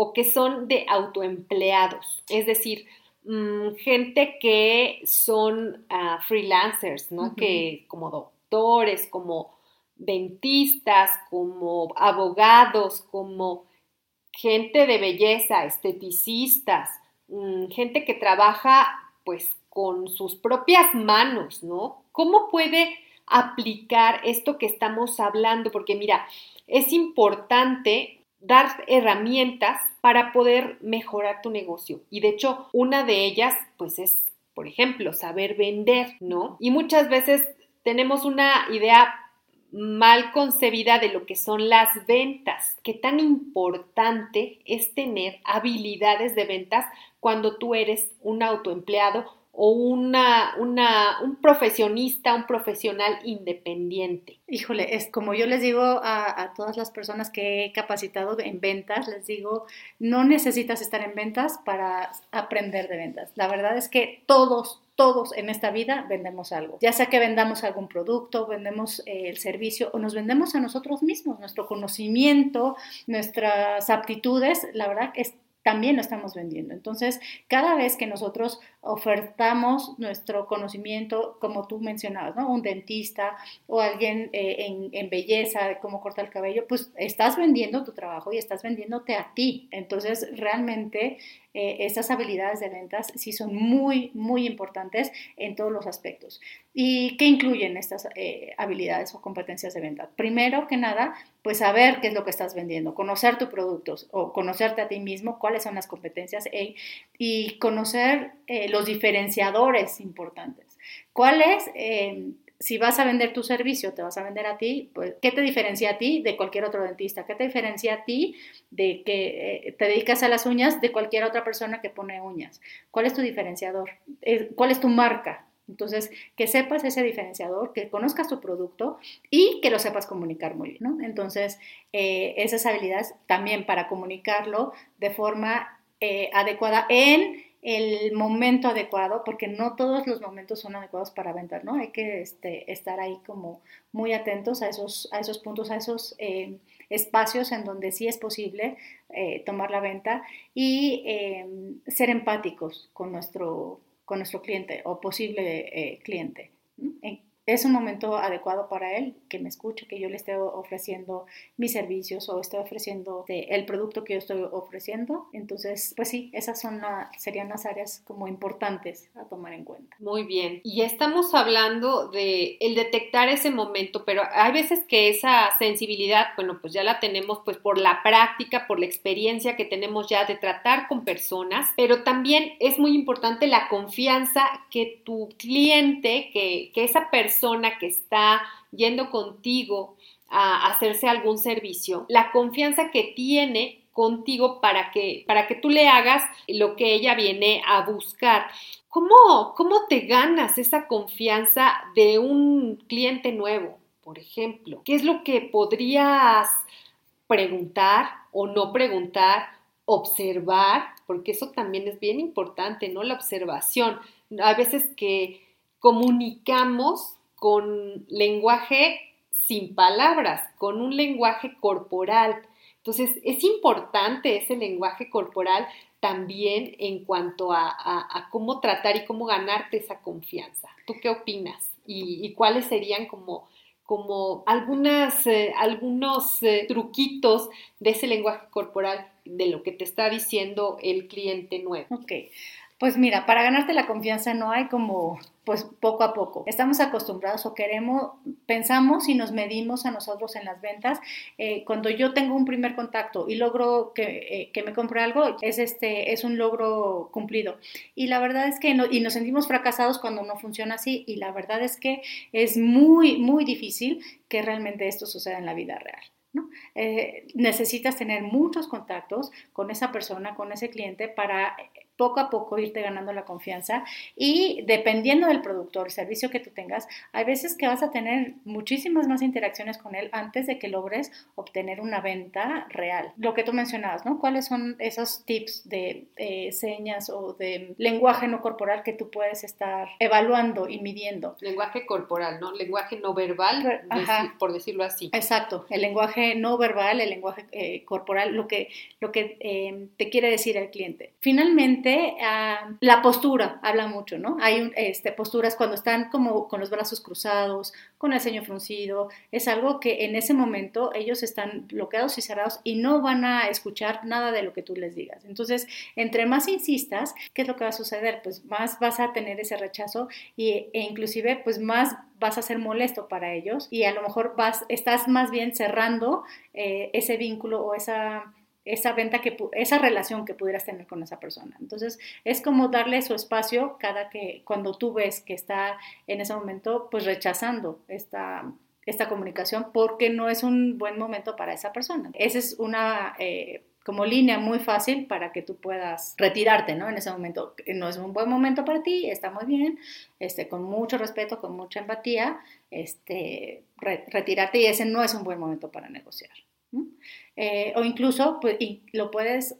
o que son de autoempleados. Es decir, mm, gente que son ah, freelancers, ¿no? Que como doctores, como dentistas, como abogados, como gente de belleza, esteticistas, mm, gente que trabaja pues con sus propias manos, ¿no? ¿Cómo puede aplicar esto que estamos hablando? Porque mira, es importante dar herramientas para poder mejorar tu negocio. Y de hecho, una de ellas, pues es, por ejemplo, saber vender, ¿no? Y muchas veces tenemos una idea mal concebida de lo que son las ventas. Qué tan importante es tener habilidades de ventas cuando tú eres un autoempleado o una, una, un profesionista, un profesional independiente. Híjole, es como yo les digo a, a, todas las personas que he capacitado en ventas, les digo, no necesitas estar en ventas para aprender de ventas. La verdad es que todos, todos en esta vida vendemos algo, ya sea que vendamos algún producto, vendemos eh, el servicio o nos vendemos a nosotros mismos, nuestro conocimiento, nuestras aptitudes, la verdad es también lo estamos vendiendo. Entonces, cada vez que nosotros ofertamos nuestro conocimiento, como tú mencionabas, ¿no? Un dentista o alguien eh, en, belleza, de cómo cortar el cabello, pues estás vendiendo tu trabajo y estás vendiéndote a ti. Entonces, realmente eh, estas habilidades de ventas sí son muy, muy importantes en todos los aspectos. ¿Y qué incluyen estas eh, habilidades o competencias de venta? Primero que nada, pues saber qué es lo que estás vendiendo, conocer tus productos o conocerte a ti mismo, cuáles son las competencias y conocer los diferenciadores importantes. ¿Cuáles? Eh, si vas a vender tu servicio, te vas a vender a ti, pues, ¿qué te diferencia a ti de cualquier otro dentista? ¿Qué te diferencia a ti de que eh, te dedicas a las uñas de cualquier otra persona que pone uñas? ¿Cuál es tu diferenciador? Eh, ¿Cuál es tu marca? Entonces, que sepas ese diferenciador, que conozcas tu producto y que lo sepas comunicar muy bien. Entonces, esas habilidades también para comunicarlo de forma adecuada en el momento adecuado, porque no todos los momentos son adecuados para vender, ¿no? Hay que este, estar ahí como muy atentos a esos, a esos puntos, a esos eh, espacios en donde sí es posible eh, tomar la venta y em, ser empáticos con nuestro, con nuestro cliente o posible eh, cliente es un momento adecuado para él, que me escuche, que yo le esté ofreciendo mis servicios o esté ofreciendo el producto que yo estoy ofreciendo. Entonces, pues sí, esas son serían las áreas como importantes a tomar en cuenta. Muy bien. Y estamos hablando de el detectar ese momento, pero hay veces que esa sensibilidad, bueno, pues ya la tenemos pues por la práctica, por la experiencia que tenemos ya de tratar con personas, pero también es muy importante la confianza que tu cliente, que, que esa persona que está yendo contigo a hacerse algún servicio, la confianza que tiene contigo para que, para que tú le hagas lo que ella viene a buscar. ¿Cómo, ¿Cómo te ganas esa confianza de un cliente nuevo, por ejemplo? ¿Qué es lo que podrías preguntar o no preguntar, observar? Porque eso también es bien importante, ¿no? La observación. A veces que comunicamos con lenguaje sin palabras, con un lenguaje corporal. Entonces, es importante ese lenguaje corporal también en cuanto a, cómo tratar y cómo ganarte esa confianza. ¿Tú qué opinas? ¿Y, cuáles serían como, como algunas, eh, algunos eh, truquitos de ese lenguaje corporal de lo que te está diciendo el cliente nuevo? Ok, pues mira, para ganarte la confianza no hay como pues poco a poco. Estamos acostumbrados o queremos, pensamos y nos medimos a nosotros en las ventas. Eh, cuando yo tengo un primer contacto y logro que, eh, me compre algo, es, este, es un logro cumplido. Y la verdad es que no, y nos sentimos fracasados cuando no funciona así. Y la verdad es que es muy, muy difícil que realmente esto suceda en la vida real. ¿no? Eh, necesitas tener muchos contactos con esa persona, con ese cliente para poco a poco irte ganando la confianza y dependiendo del producto o el servicio que tú tengas, hay veces que vas a tener muchísimas más interacciones con él antes de que logres obtener una venta real. Lo que tú mencionabas, ¿no? ¿Cuáles son esos tips de eh, señas o de lenguaje no corporal que tú puedes estar evaluando y midiendo? Lenguaje corporal, ¿no? Lenguaje no verbal, por decirlo así. Exacto, el lenguaje no verbal, el lenguaje eh, corporal, lo que, lo que eh, te quiere decir el cliente. Finalmente, ah, la postura habla mucho, ¿no? Hay este, posturas cuando están como con los brazos cruzados, con el ceño fruncido, es algo que en ese momento ellos están bloqueados y cerrados y no van a escuchar nada de lo que tú les digas. Entonces, entre más insistas, ¿qué es lo que va a suceder? Pues más vas a tener ese rechazo y, e inclusive pues más vas a ser molesto para ellos y a lo mejor vas, estás más bien cerrando eh, ese vínculo o esa esa venta que esa relación que pudieras tener con esa persona. Entonces, es como darle su espacio cada que cuando tú ves que está en ese momento pues rechazando esta esta comunicación porque no es un buen momento para esa persona. Esa es una eh, como línea muy fácil para que tú puedas retirarte, ¿no? En ese momento no es un buen momento para ti, está muy bien, este, con mucho respeto, con mucha empatía, este, retirarte y ese no es un buen momento para negociar. Eh, o incluso pues, lo puedes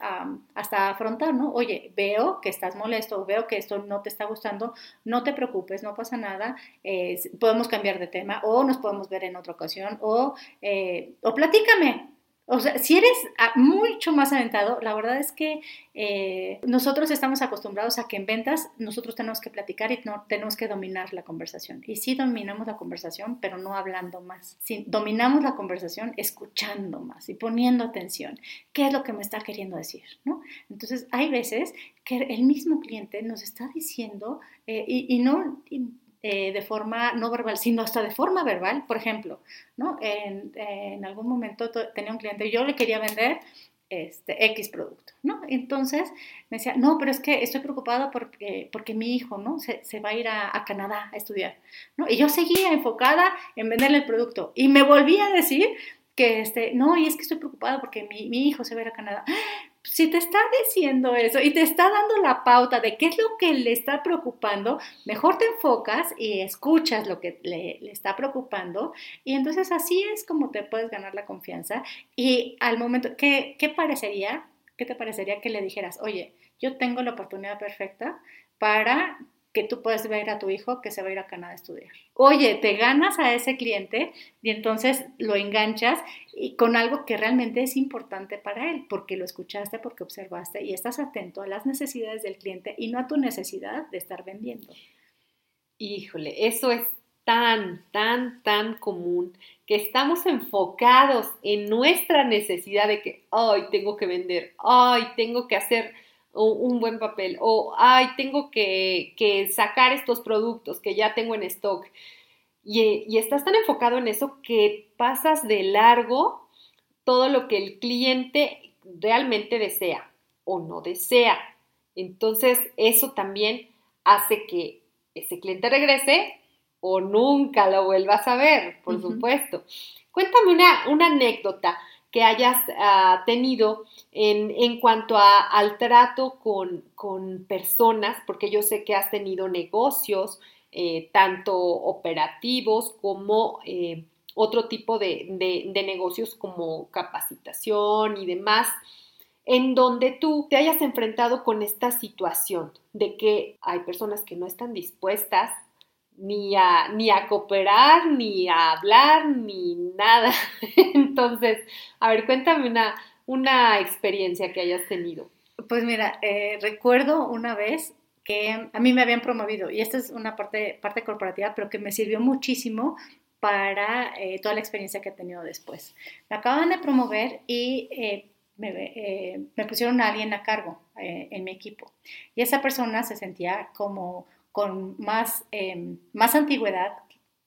hasta afrontar, ¿no? Oye, veo que estás molesto, veo que esto no te está gustando, no te preocupes, no pasa nada, eh, podemos cambiar de tema o nos podemos ver en otra ocasión o, eh, o platícame, o sea, si eres ah, mucho más aventado, la verdad es que eh, nosotros estamos acostumbrados a que en ventas nosotros tenemos que platicar y no, tenemos que dominar la conversación. Y sí dominamos la conversación, pero no hablando más. Dominamos la conversación escuchando más y poniendo atención. ¿Qué es lo que me está queriendo decir? Entonces, hay veces que el mismo cliente nos está diciendo eh, y, no... Eh, de forma no verbal, sino hasta de forma verbal. Por ejemplo, ¿no? en, algún momento tenía un cliente, yo le quería vender este, X producto, ¿no? Entonces me decía, no, pero es que estoy preocupada porque, porque mi hijo, ¿no? Se, se va a ir a, a, Canadá a estudiar, ¿no? Y yo seguía enfocada en venderle el producto y me volvía a decir que, este, no, y es que estoy preocupada porque mi, mi hijo se va a ir a Canadá si te está diciendo eso y te está dando la pauta de qué es lo que le está preocupando, mejor te enfocas y escuchas lo que le, está preocupando y entonces así es como te puedes ganar la confianza y al momento, ¿qué, qué parecería? ¿Qué te parecería que le dijeras, oye, yo tengo la oportunidad perfecta para tú puedes ver a tu hijo que se va a ir a Canadá a estudiar. Oye, te ganas a ese cliente y entonces lo enganchas y con algo que realmente es importante para él, porque lo escuchaste, porque observaste y estás atento a las necesidades del cliente y no a tu necesidad de estar vendiendo. Híjole, eso es tan, tan, tan común que estamos enfocados en nuestra necesidad de que, ay, tengo que vender, ay, tengo que hacer un buen papel o, ay, tengo que, sacar estos productos que ya tengo en stock. Y, y, estás tan enfocado en eso que pasas de largo todo lo que el cliente realmente desea o no desea. Entonces, eso también hace que ese cliente regrese o nunca lo vuelvas a ver, por supuesto. Cuéntame una, una anécdota que hayas ah, tenido en, cuanto al trato con, personas, porque yo sé que has tenido negocios, eh, tanto operativos como eh, otro tipo de, de, negocios como capacitación y demás, en donde tú te hayas enfrentado con esta situación de que hay personas que no están dispuestas ni a, ni a cooperar, ni a hablar, ni nada. Entonces, a ver, cuéntame una, una experiencia que hayas tenido. Pues mira, eh, recuerdo una vez que a mí me habían promovido, y esta es una parte, parte corporativa, pero que me sirvió muchísimo para eh, toda la experiencia que he tenido después. Me acaban de promover y eh, me, me, pusieron a alguien a cargo en mi equipo. Y esa persona se sentía como con más, em, más antigüedad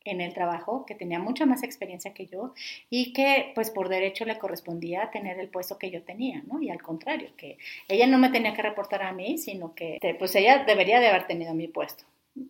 en el trabajo, que tenía mucha más experiencia que yo y que pues por derecho le correspondía tener el puesto que yo tenía, ¿no? Y al contrario, que ella no me tenía que reportar a mí, sino que pues ella debería de haber tenido mi puesto.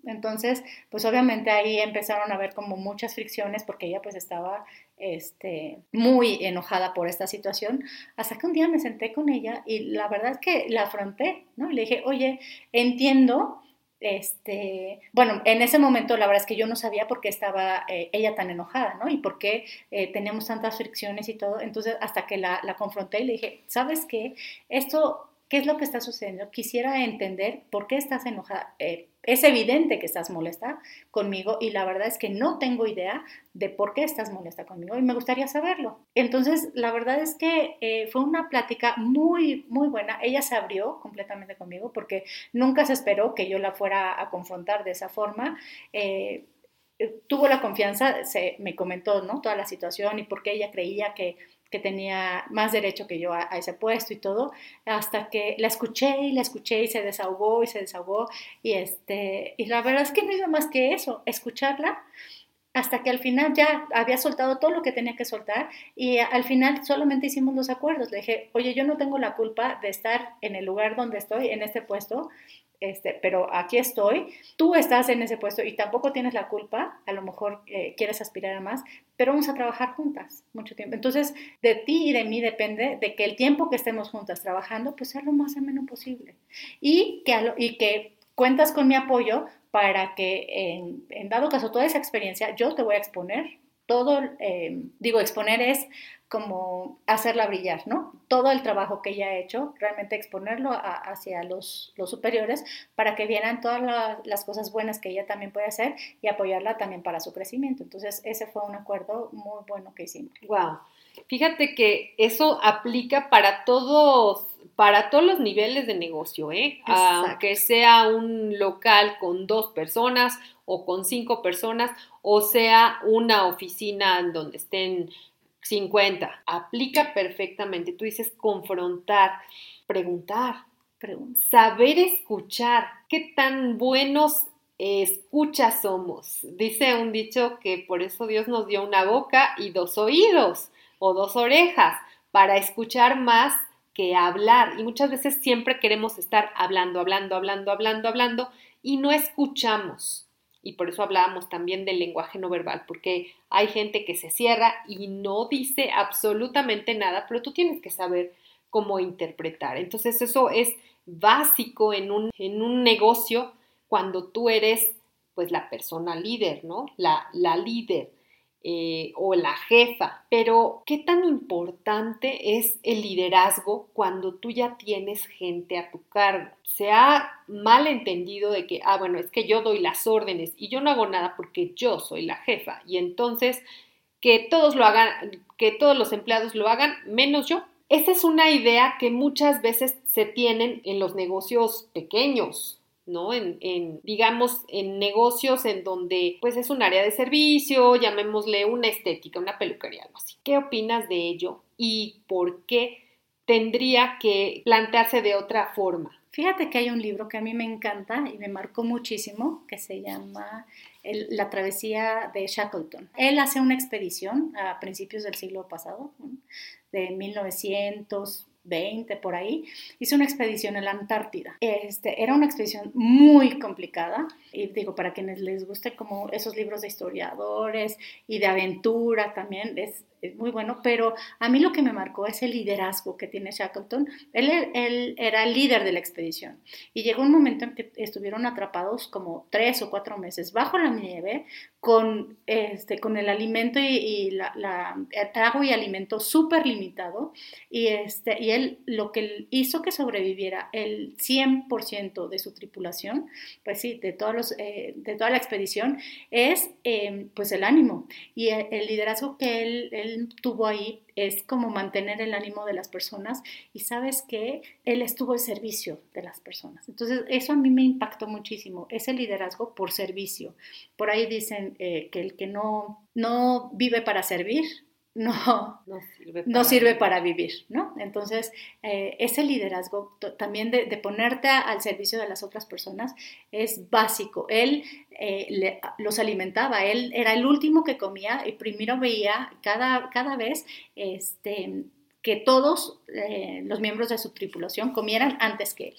Entonces, pues obviamente ahí empezaron a haber como muchas fricciones porque ella pues estaba este, muy enojada por esta situación, hasta que un día me senté con ella y la verdad es que la afronté, ¿no? Y le dije, oye, entiendo este, bueno, en ese momento la verdad es que yo no sabía por qué estaba eh, ella tan enojada, ¿no? Y por qué eh, teníamos tantas fricciones y todo. Entonces, hasta que la, la, confronté y le dije, ¿sabes qué? Esto ¿qué es lo que está sucediendo? Quisiera entender por qué estás enojada. Eh, es evidente que estás molesta conmigo y la verdad es que no tengo idea de por qué estás molesta conmigo y me gustaría saberlo. Entonces, la verdad es que eh, fue una plática muy, muy buena. Ella se abrió completamente conmigo porque nunca se esperó que yo la fuera a confrontar de esa forma. Eh, tuvo la confianza, se, me comentó ¿no? toda la situación y por qué ella creía que que tenía más derecho que yo a, ese puesto y todo, hasta que la escuché y la escuché y se desahogó y se desahogó y este y la verdad es que no hizo más que eso, escucharla hasta que al final ya había soltado todo lo que tenía que soltar y al final solamente hicimos los acuerdos. Le dije, oye, yo no tengo la culpa de estar en el lugar donde estoy, en este puesto, este, pero aquí estoy, tú estás en ese puesto y tampoco tienes la culpa, a lo mejor eh, quieres aspirar a más, pero vamos a trabajar juntas mucho tiempo. Entonces, de ti y de mí depende de que el tiempo que estemos juntas trabajando, pues sea lo más ameno posible. Y que, y que cuentas con mi apoyo para que en, en, dado caso toda esa experiencia, yo te voy a exponer todo, eh, digo, exponer es como hacerla brillar, ¿no? Todo el trabajo que ella ha hecho, realmente exponerlo hacia los, los, superiores para que vieran todas las cosas buenas que ella también puede hacer y apoyarla también para su crecimiento. Entonces, ese fue un acuerdo muy bueno que hicimos. Wow. Fíjate que eso aplica para todos, para todos los niveles de negocio, ¿eh? Aunque sea un local con dos personas o con cinco personas, o sea una oficina en donde estén 50. Aplica perfectamente. Tú dices confrontar, preguntar, saber escuchar. ¿Qué tan buenos escuchas somos? Dice un dicho que por eso Dios nos dio una boca y dos oídos o dos orejas para escuchar más que hablar. Y muchas veces siempre queremos estar hablando, hablando, hablando, hablando, hablando y no escuchamos y por eso hablábamos también del lenguaje no verbal, porque hay gente que se cierra y no dice absolutamente nada, pero tú tienes que saber cómo interpretar. Entonces eso es básico en un, en un negocio cuando tú eres pues la persona líder, ¿no? La, la líder. Eh, o la jefa, pero ¿qué tan importante es el liderazgo cuando tú ya tienes gente a tu cargo? Se ha mal entendido de que, ah, bueno, es que yo doy las órdenes y yo no hago nada porque yo soy la jefa y entonces que todos lo hagan, que todos los empleados lo hagan, menos yo. Esa es una idea que muchas veces se tienen en los negocios pequeños, ¿no? En, digamos, en negocios en donde pues es un área de servicio, llamémosle una estética, una peluquería, algo así. ¿Qué opinas de ello y por qué tendría que plantearse de otra forma? Fíjate que hay un libro que a mí me encanta y me marcó muchísimo, que se llama La travesía de Shackleton. Él hace una expedición a principios del siglo pasado, de 1900, 20 por ahí, hizo una expedición en la Antártida. Este, era una expedición muy complicada y digo, para quienes les guste como esos libros de historiadores y de aventura también, es, es muy bueno, pero a mí lo que me marcó es el liderazgo que tiene Shackleton. Él, él, era el líder de la expedición y llegó un momento en que estuvieron atrapados como tres o cuatro meses bajo la nieve con, este, con el alimento y, la, la, el agua y alimento súper limitado y, este, y él lo que hizo que sobreviviera el 100% de su tripulación, pues sí, de, todos los, eh, de toda la expedición, es eh, pues el ánimo y el, liderazgo que él, él tuvo ahí es como mantener el ánimo de las personas y sabes que él estuvo al servicio de las personas. Entonces, eso a mí me impactó muchísimo, ese liderazgo por servicio. Por ahí dicen eh, que el que no, no vive para servir, no, no, sirve, para... vivir, ¿no? Entonces, eh, ese liderazgo también de, ponerte al servicio de las otras personas es básico. Él eh, los alimentaba, él era el último que comía y primero veía cada, cada vez este, que todos eh, los miembros de su tripulación comieran antes que él.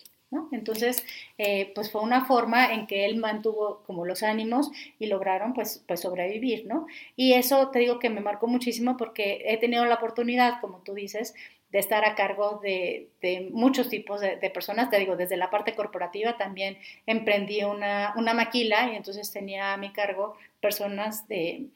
Entonces, eh, pues fue una forma en que él mantuvo como los ánimos y lograron pues, pues sobrevivir, ¿no? Y eso te digo que me marcó muchísimo porque he tenido la oportunidad, como tú dices, de estar a cargo de, muchos tipos de, personas, te digo, desde la parte corporativa también emprendí una, una maquila y entonces tenía a mi cargo personas de,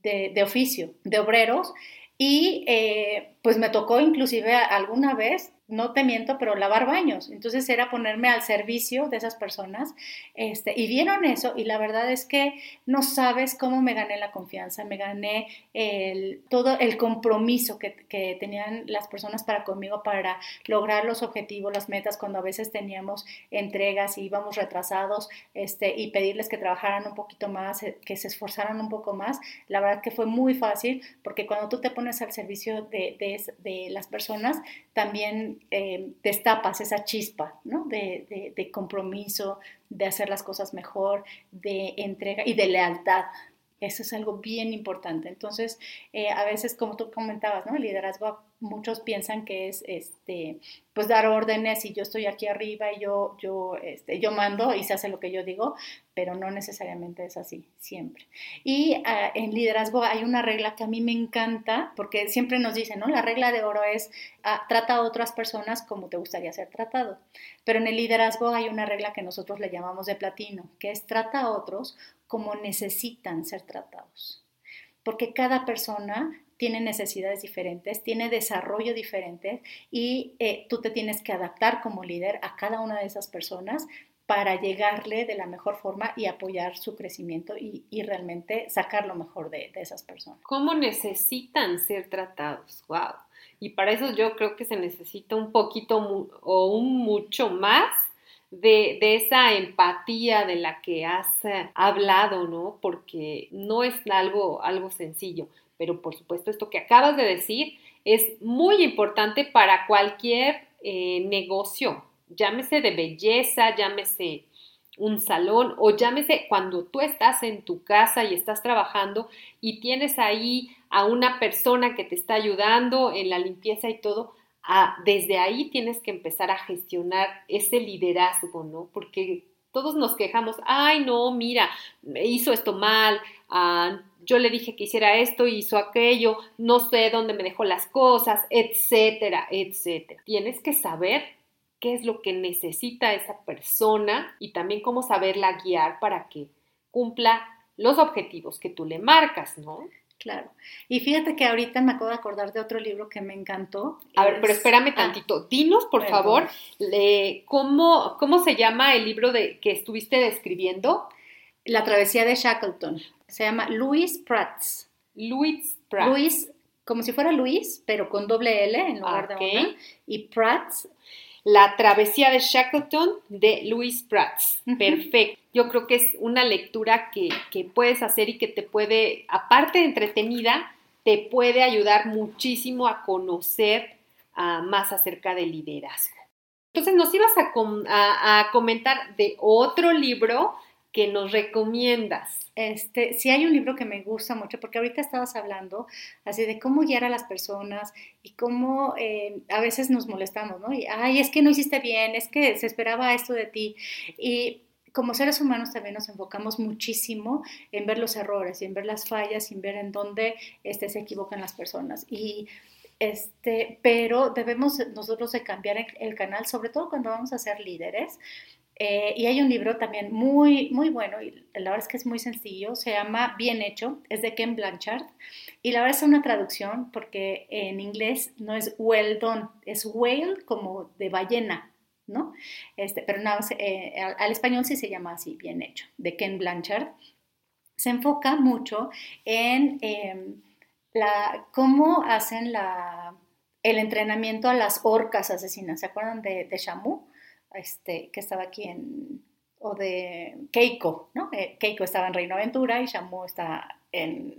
oficio, de obreros, Y eh, pues me tocó inclusive alguna vez no te miento, pero lavar baños. Entonces era ponerme al servicio de esas personas. Este, y vieron eso y la verdad es que no sabes cómo me gané la confianza, me gané el, todo el compromiso que, que, tenían las personas para conmigo para lograr los objetivos, las metas, cuando a veces teníamos entregas y íbamos retrasados este, y pedirles que trabajaran un poquito más, eh, que se esforzaran un poco más. La verdad que fue muy fácil porque cuando tú te pones al servicio de, de, de las personas, también eh, destapas esa chispa ¿no? de, de, compromiso, de hacer las cosas mejor, de entrega y de lealtad. Eso es algo bien importante. Entonces, eh, a veces, como tú comentabas, ¿no? El liderazgo muchos piensan que es este pues dar órdenes y yo estoy aquí arriba y yo yo este, yo mando y se hace lo que yo digo pero no necesariamente es así siempre y ah, en liderazgo hay una regla que a mí me encanta porque siempre nos dicen no la regla de oro es ah, trata a otras personas como te gustaría ser tratado pero en el liderazgo hay una regla que nosotros le llamamos de platino que es trata a otros como necesitan ser tratados porque cada persona tiene necesidades diferentes, tiene desarrollo diferente y eh, tú te tienes que adaptar como líder a cada una de esas personas para llegarle de la mejor forma y apoyar su crecimiento y, realmente sacar lo mejor de, esas personas. ¿Cómo necesitan ser tratados? ¡Wow! Y para eso yo creo que se necesita un poquito o un mucho más de, esa empatía de la que has eh, hablado, ¿no? Porque no es algo, algo sencillo. Pero por supuesto, esto que acabas de decir es muy importante para cualquier eh, negocio, llámese de belleza, llámese un salón o llámese cuando tú estás en tu casa y estás trabajando y tienes ahí a una persona que te está ayudando en la limpieza y todo, desde ahí tienes que empezar a gestionar ese liderazgo, ¿no? Porque todos nos quejamos, ay no, mira, hizo esto mal, ah, yo le dije que hiciera esto hizo aquello, no sé dónde me dejó las cosas, etcétera, etcétera. Tienes que saber qué es lo que necesita esa persona y también cómo saberla guiar para que cumpla los objetivos que tú le marcas, ¿no? Claro. Y fíjate que ahorita me acabo de acordar de otro libro que me encantó. A ver, pero espérame ah, tantito. Dinos, por favor, ¿cómo, ¿cómo se llama el libro de, que estuviste describiendo? La travesía de Shackleton. Se llama Louis Prats. Louis Prats. Luis, como si fuera Luis, pero con doble L en lugar de una. Y Prats. La travesía de Shackleton de Louis Prats. Perfecto. Yo creo que es una lectura que, puedes hacer y que te puede, aparte de entretenida, te puede ayudar muchísimo a conocer ah, más acerca del liderazgo. Entonces nos ibas a, a comentar de otro libro que nos recomiendas. Este, sí hay un libro que me gusta mucho, porque ahorita estabas hablando así de cómo guiar a las personas y cómo eh, a veces nos molestamos, ¿no? Y, ay, es que no hiciste bien, es que se esperaba esto de ti. Y como seres humanos también nos enfocamos muchísimo en ver los errores y en ver las fallas y en ver en dónde este, se equivocan las personas. Y este, pero debemos nosotros de cambiar el canal, sobre todo cuando vamos a ser líderes, eh, y hay un libro también muy, muy bueno, y la verdad es que es muy sencillo, se llama Bien Hecho, es de Ken Blanchard, y la verdad es una traducción porque en inglés no es well done, es whale como de ballena, ¿no? Este, pero nada, eh, al, español sí se llama así, Bien Hecho, de Ken Blanchard. Se enfoca mucho en em, la, cómo hacen la, el entrenamiento a las orcas asesinas, ¿se acuerdan de, de Shamu? Este, que estaba aquí en, o de Keiko, ¿no? Eh, Keiko estaba en Reino Aventura y Shamu está en,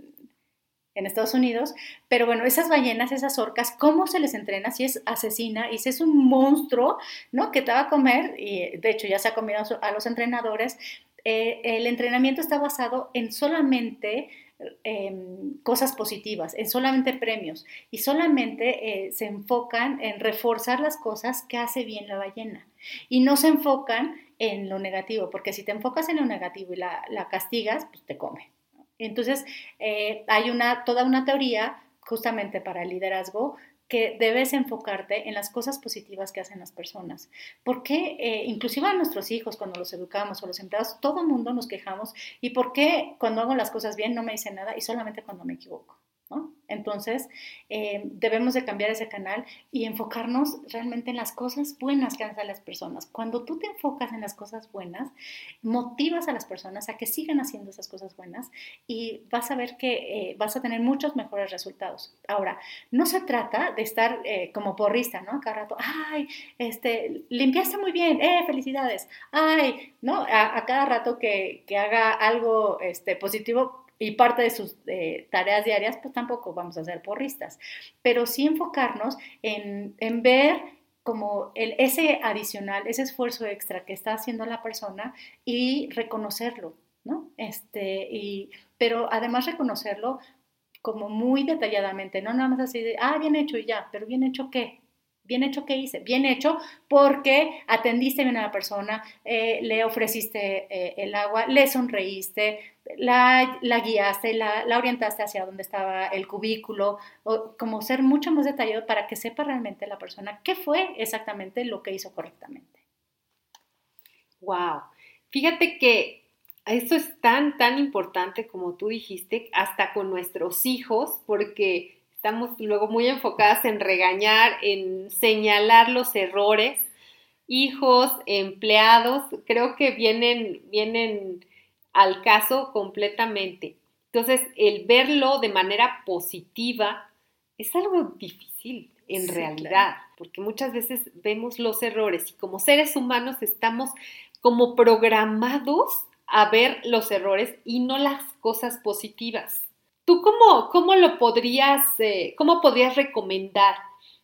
en, Estados Unidos, pero bueno, esas ballenas, esas orcas, ¿cómo se les entrena si es asesina y si es un monstruo, ¿no? Que te va a comer, y de hecho ya se ha comido a los entrenadores, eh, el entrenamiento está basado en solamente Em, cosas positivas, en solamente premios y solamente eh, se enfocan en reforzar las cosas que hace bien la ballena y no se enfocan en lo negativo, porque si te enfocas en lo negativo y la, castigas, pues te come. Entonces, eh, hay una, toda una teoría justamente para el liderazgo que debes enfocarte en las cosas positivas que hacen las personas. ¿Por qué, eh, inclusive a nuestros hijos, cuando los educamos o los empleados, todo el mundo nos quejamos? ¿Y por qué cuando hago las cosas bien no me dicen nada y solamente cuando me equivoco? Entonces, eh, debemos de cambiar ese canal y enfocarnos realmente en las cosas buenas que hacen las personas. Cuando tú te enfocas en las cosas buenas, motivas a las personas a que sigan haciendo esas cosas buenas y vas a ver que eh, vas a tener muchos mejores resultados. Ahora, no se trata de estar eh, como porrista, ¿no? Cada rato, ay, este, limpiaste muy bien, eh, felicidades, ay, ¿no? A, cada rato que, que haga algo este, positivo, y parte de sus eh, tareas diarias, pues tampoco vamos a ser porristas, pero sí enfocarnos en, ver como el, ese adicional, ese esfuerzo extra que está haciendo la persona y reconocerlo, ¿no? Este, y, pero además reconocerlo como muy detalladamente, no nada más así de, ah, bien hecho y ya, pero bien hecho qué, bien hecho que hice, bien hecho porque atendiste bien a la persona, eh, le ofreciste eh, el agua, le sonreíste, la, guiaste, la, la, orientaste hacia donde estaba el cubículo, o como ser mucho más detallado para que sepa realmente la persona qué fue exactamente lo que hizo correctamente. Wow. Fíjate que esto es tan, tan importante como tú dijiste, hasta con nuestros hijos, porque estamos luego muy enfocadas en regañar, en señalar los errores. Hijos, empleados, creo que vienen, vienen al caso completamente. Entonces, el verlo de manera positiva es algo difícil en realidad, porque muchas veces vemos los errores y como seres humanos estamos como programados a ver los errores y no las cosas positivas. ¿Tú cómo, cómo lo podrías, eh, cómo podrías recomendar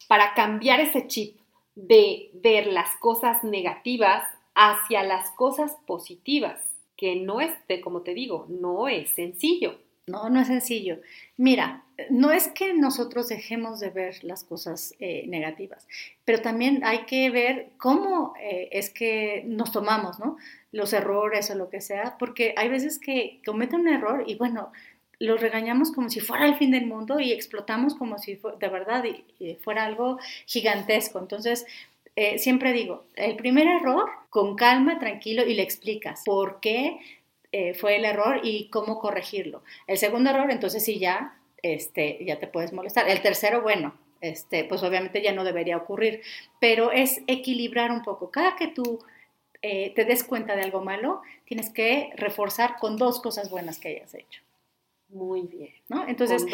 para cambiar ese chip de ver las cosas negativas hacia las cosas positivas? que no es, como te digo, no es sencillo. No, no es sencillo. Mira, no es que nosotros dejemos de ver las cosas eh, negativas, pero también hay que ver cómo eh, es que nos tomamos, ¿no? Los errores o lo que sea, porque hay veces que cometen un error y bueno, los regañamos como si fuera el fin del mundo y explotamos como si de verdad fuera algo gigantesco. Entonces, eh, siempre digo, el primer error, con calma, tranquilo, y le explicas por qué eh, fue el error y cómo corregirlo. El segundo error, entonces sí ya, este, ya te puedes molestar. El tercero, bueno, este, pues obviamente ya no debería ocurrir, pero es equilibrar un poco. Cada que tú eh, te des cuenta de algo malo, tienes que reforzar con dos cosas buenas que hayas hecho. Muy bien. ¿no? Entonces,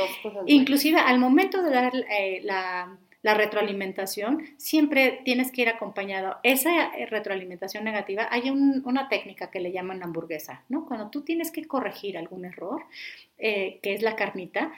inclusive al momento de dar la la retroalimentación, siempre tienes que ir acompañado. Esa eh, retroalimentación negativa, hay una técnica que le llaman hamburguesa, ¿no? Cuando tú tienes que corregir algún error, eh, que es la carnita,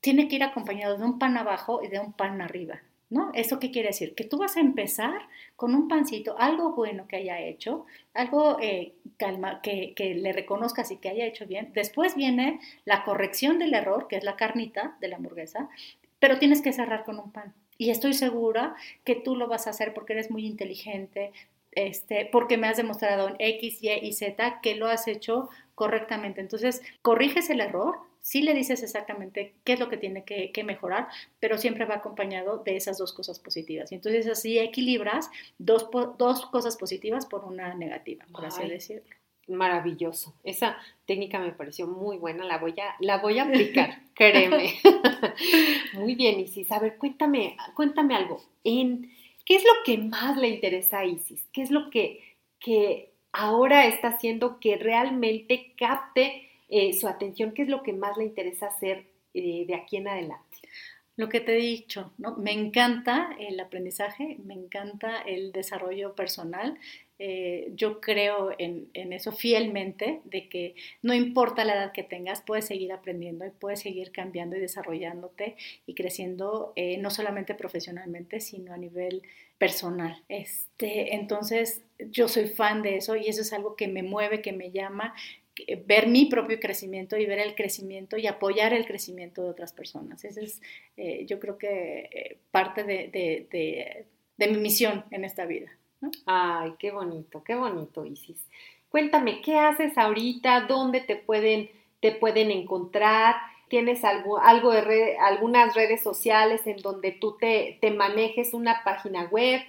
tiene que ir acompañado de un pan abajo y de un pan arriba. ¿No? ¿Eso qué quiere decir? Que tú vas a empezar con un pancito, algo bueno que haya hecho, algo eh, que, le reconozcas y que haya hecho bien. Después viene la corrección del error, que es la carnita de la hamburguesa, pero tienes que cerrar con un pan. Y estoy segura que tú lo vas a hacer porque eres muy inteligente, este, porque me has demostrado en X, Y y Z que lo has hecho correctamente. Entonces, corriges el error, sí le dices exactamente qué es lo que tiene que, mejorar, pero siempre va acompañado de esas dos cosas positivas. Y entonces así equilibras dos, dos cosas positivas por una negativa, por así decirlo maravilloso. Esa técnica me pareció muy buena, la voy a, la voy a aplicar, créeme. muy bien, Isis. A ver, cuéntame, cuéntame algo. En, ¿Qué es lo que más le interesa a Isis? ¿Qué es lo que, que ahora está haciendo que realmente capte eh, su atención? ¿Qué es lo que más le interesa hacer eh, de aquí en adelante? Lo que te he dicho, ¿no? Me encanta el aprendizaje, me encanta el desarrollo personal, eh, yo creo en, eso fielmente, de que no importa la edad que tengas, puedes seguir aprendiendo y puedes seguir cambiando y desarrollándote y creciendo no solamente profesionalmente, sino a nivel personal. Este, entonces, yo soy fan de eso y eso es algo que me mueve, que me llama, ver mi propio crecimiento y ver el crecimiento y apoyar el crecimiento de otras personas. Esa es, eh, yo creo que, parte de mi misión en esta vida. Ay, qué bonito, qué bonito, Isis. Cuéntame, ¿qué haces ahorita? ¿Dónde te pueden, te pueden encontrar? ¿Tienes algo, algo de algunas redes sociales en donde tú te, te manejes una página web?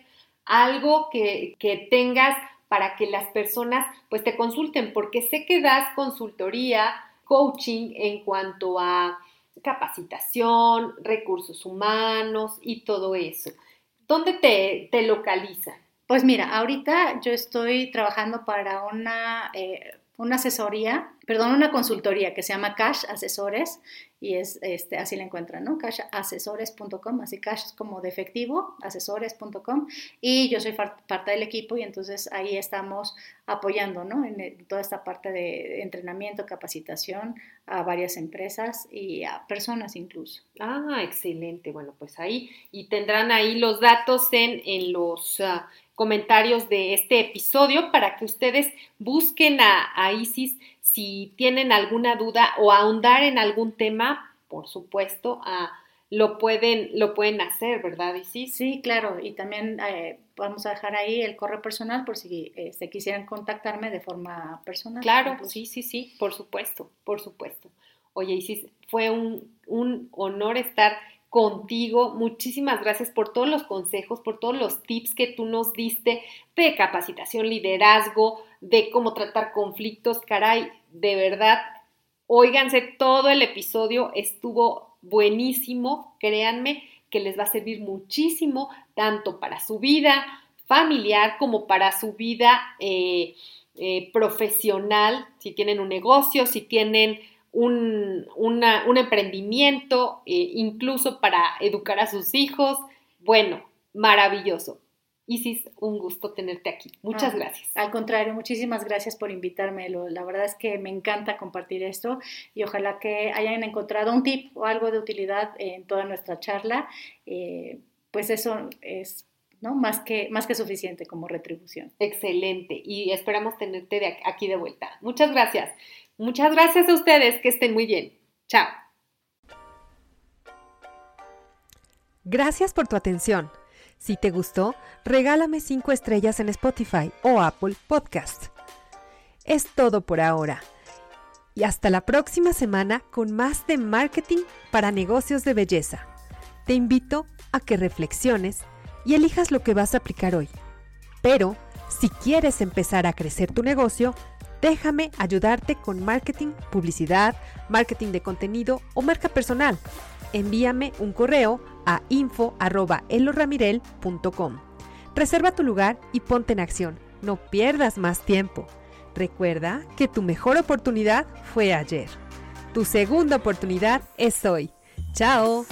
Algo que, que tengas para que las personas pues te consulten, porque sé que das consultoría, coaching en cuanto a capacitación, recursos humanos y todo eso. ¿Dónde te, te localizan? Pues mira, ahorita yo estoy trabajando para una, eh, una asesoría, perdón, una consultoría que se llama Cash Asesores y es este, así la encuentran, ¿no? Cashasesores.com, así cash como de efectivo, asesores.com y yo soy parte del equipo y entonces ahí estamos apoyando, ¿no? En, toda esta parte de entrenamiento, capacitación a varias empresas y a personas incluso. Ah, excelente. Bueno, pues ahí y tendrán ahí los datos en, en los... Ah, comentarios de este episodio para que ustedes busquen a, Isis si tienen alguna duda o ahondar en algún tema, por supuesto, lo, pueden, lo pueden hacer, ¿verdad, Isis? Sí, claro, y también eh, vamos a dejar ahí el correo personal por si eh, se quisieran contactarme de forma personal. Claro, sí, sí, sí, por supuesto, por supuesto. Oye, Isis, fue un, un honor estar contigo. Muchísimas gracias por todos los consejos, por todos los tips que tú nos diste de capacitación, liderazgo, de cómo tratar conflictos. Caray, de verdad, óiganse todo el episodio, estuvo buenísimo, créanme que les va a servir muchísimo, tanto para su vida familiar como para su vida eh, eh, profesional, si tienen un negocio, si tienen un, un emprendimiento, eh, incluso para educar a sus hijos. Bueno, maravilloso. Isis, un gusto tenerte aquí. Muchas ah, gracias. Al contrario, muchísimas gracias por invitarme. La verdad es que me encanta compartir esto y ojalá que hayan encontrado un tip o algo de utilidad en toda nuestra charla. Eh, pues eso es ¿no? Más que, más que suficiente como retribución. Excelente y esperamos tenerte de aquí de vuelta. Muchas gracias. Muchas gracias a ustedes, que estén muy bien. Chao. Gracias por tu atención. Si te gustó, regálame 5 estrellas en Spotify o Apple Podcast. Es todo por ahora. Y hasta la próxima semana con más de marketing para negocios de belleza. Te invito a que reflexiones y elijas lo que vas a aplicar hoy. Pero, si quieres empezar a crecer tu negocio, Déjame ayudarte con marketing, publicidad, marketing de contenido o marca personal. Envíame un correo a info.eloramirel.com. Reserva tu lugar y ponte en acción. No pierdas más tiempo. Recuerda que tu mejor oportunidad fue ayer. Tu segunda oportunidad es hoy. ¡Chao!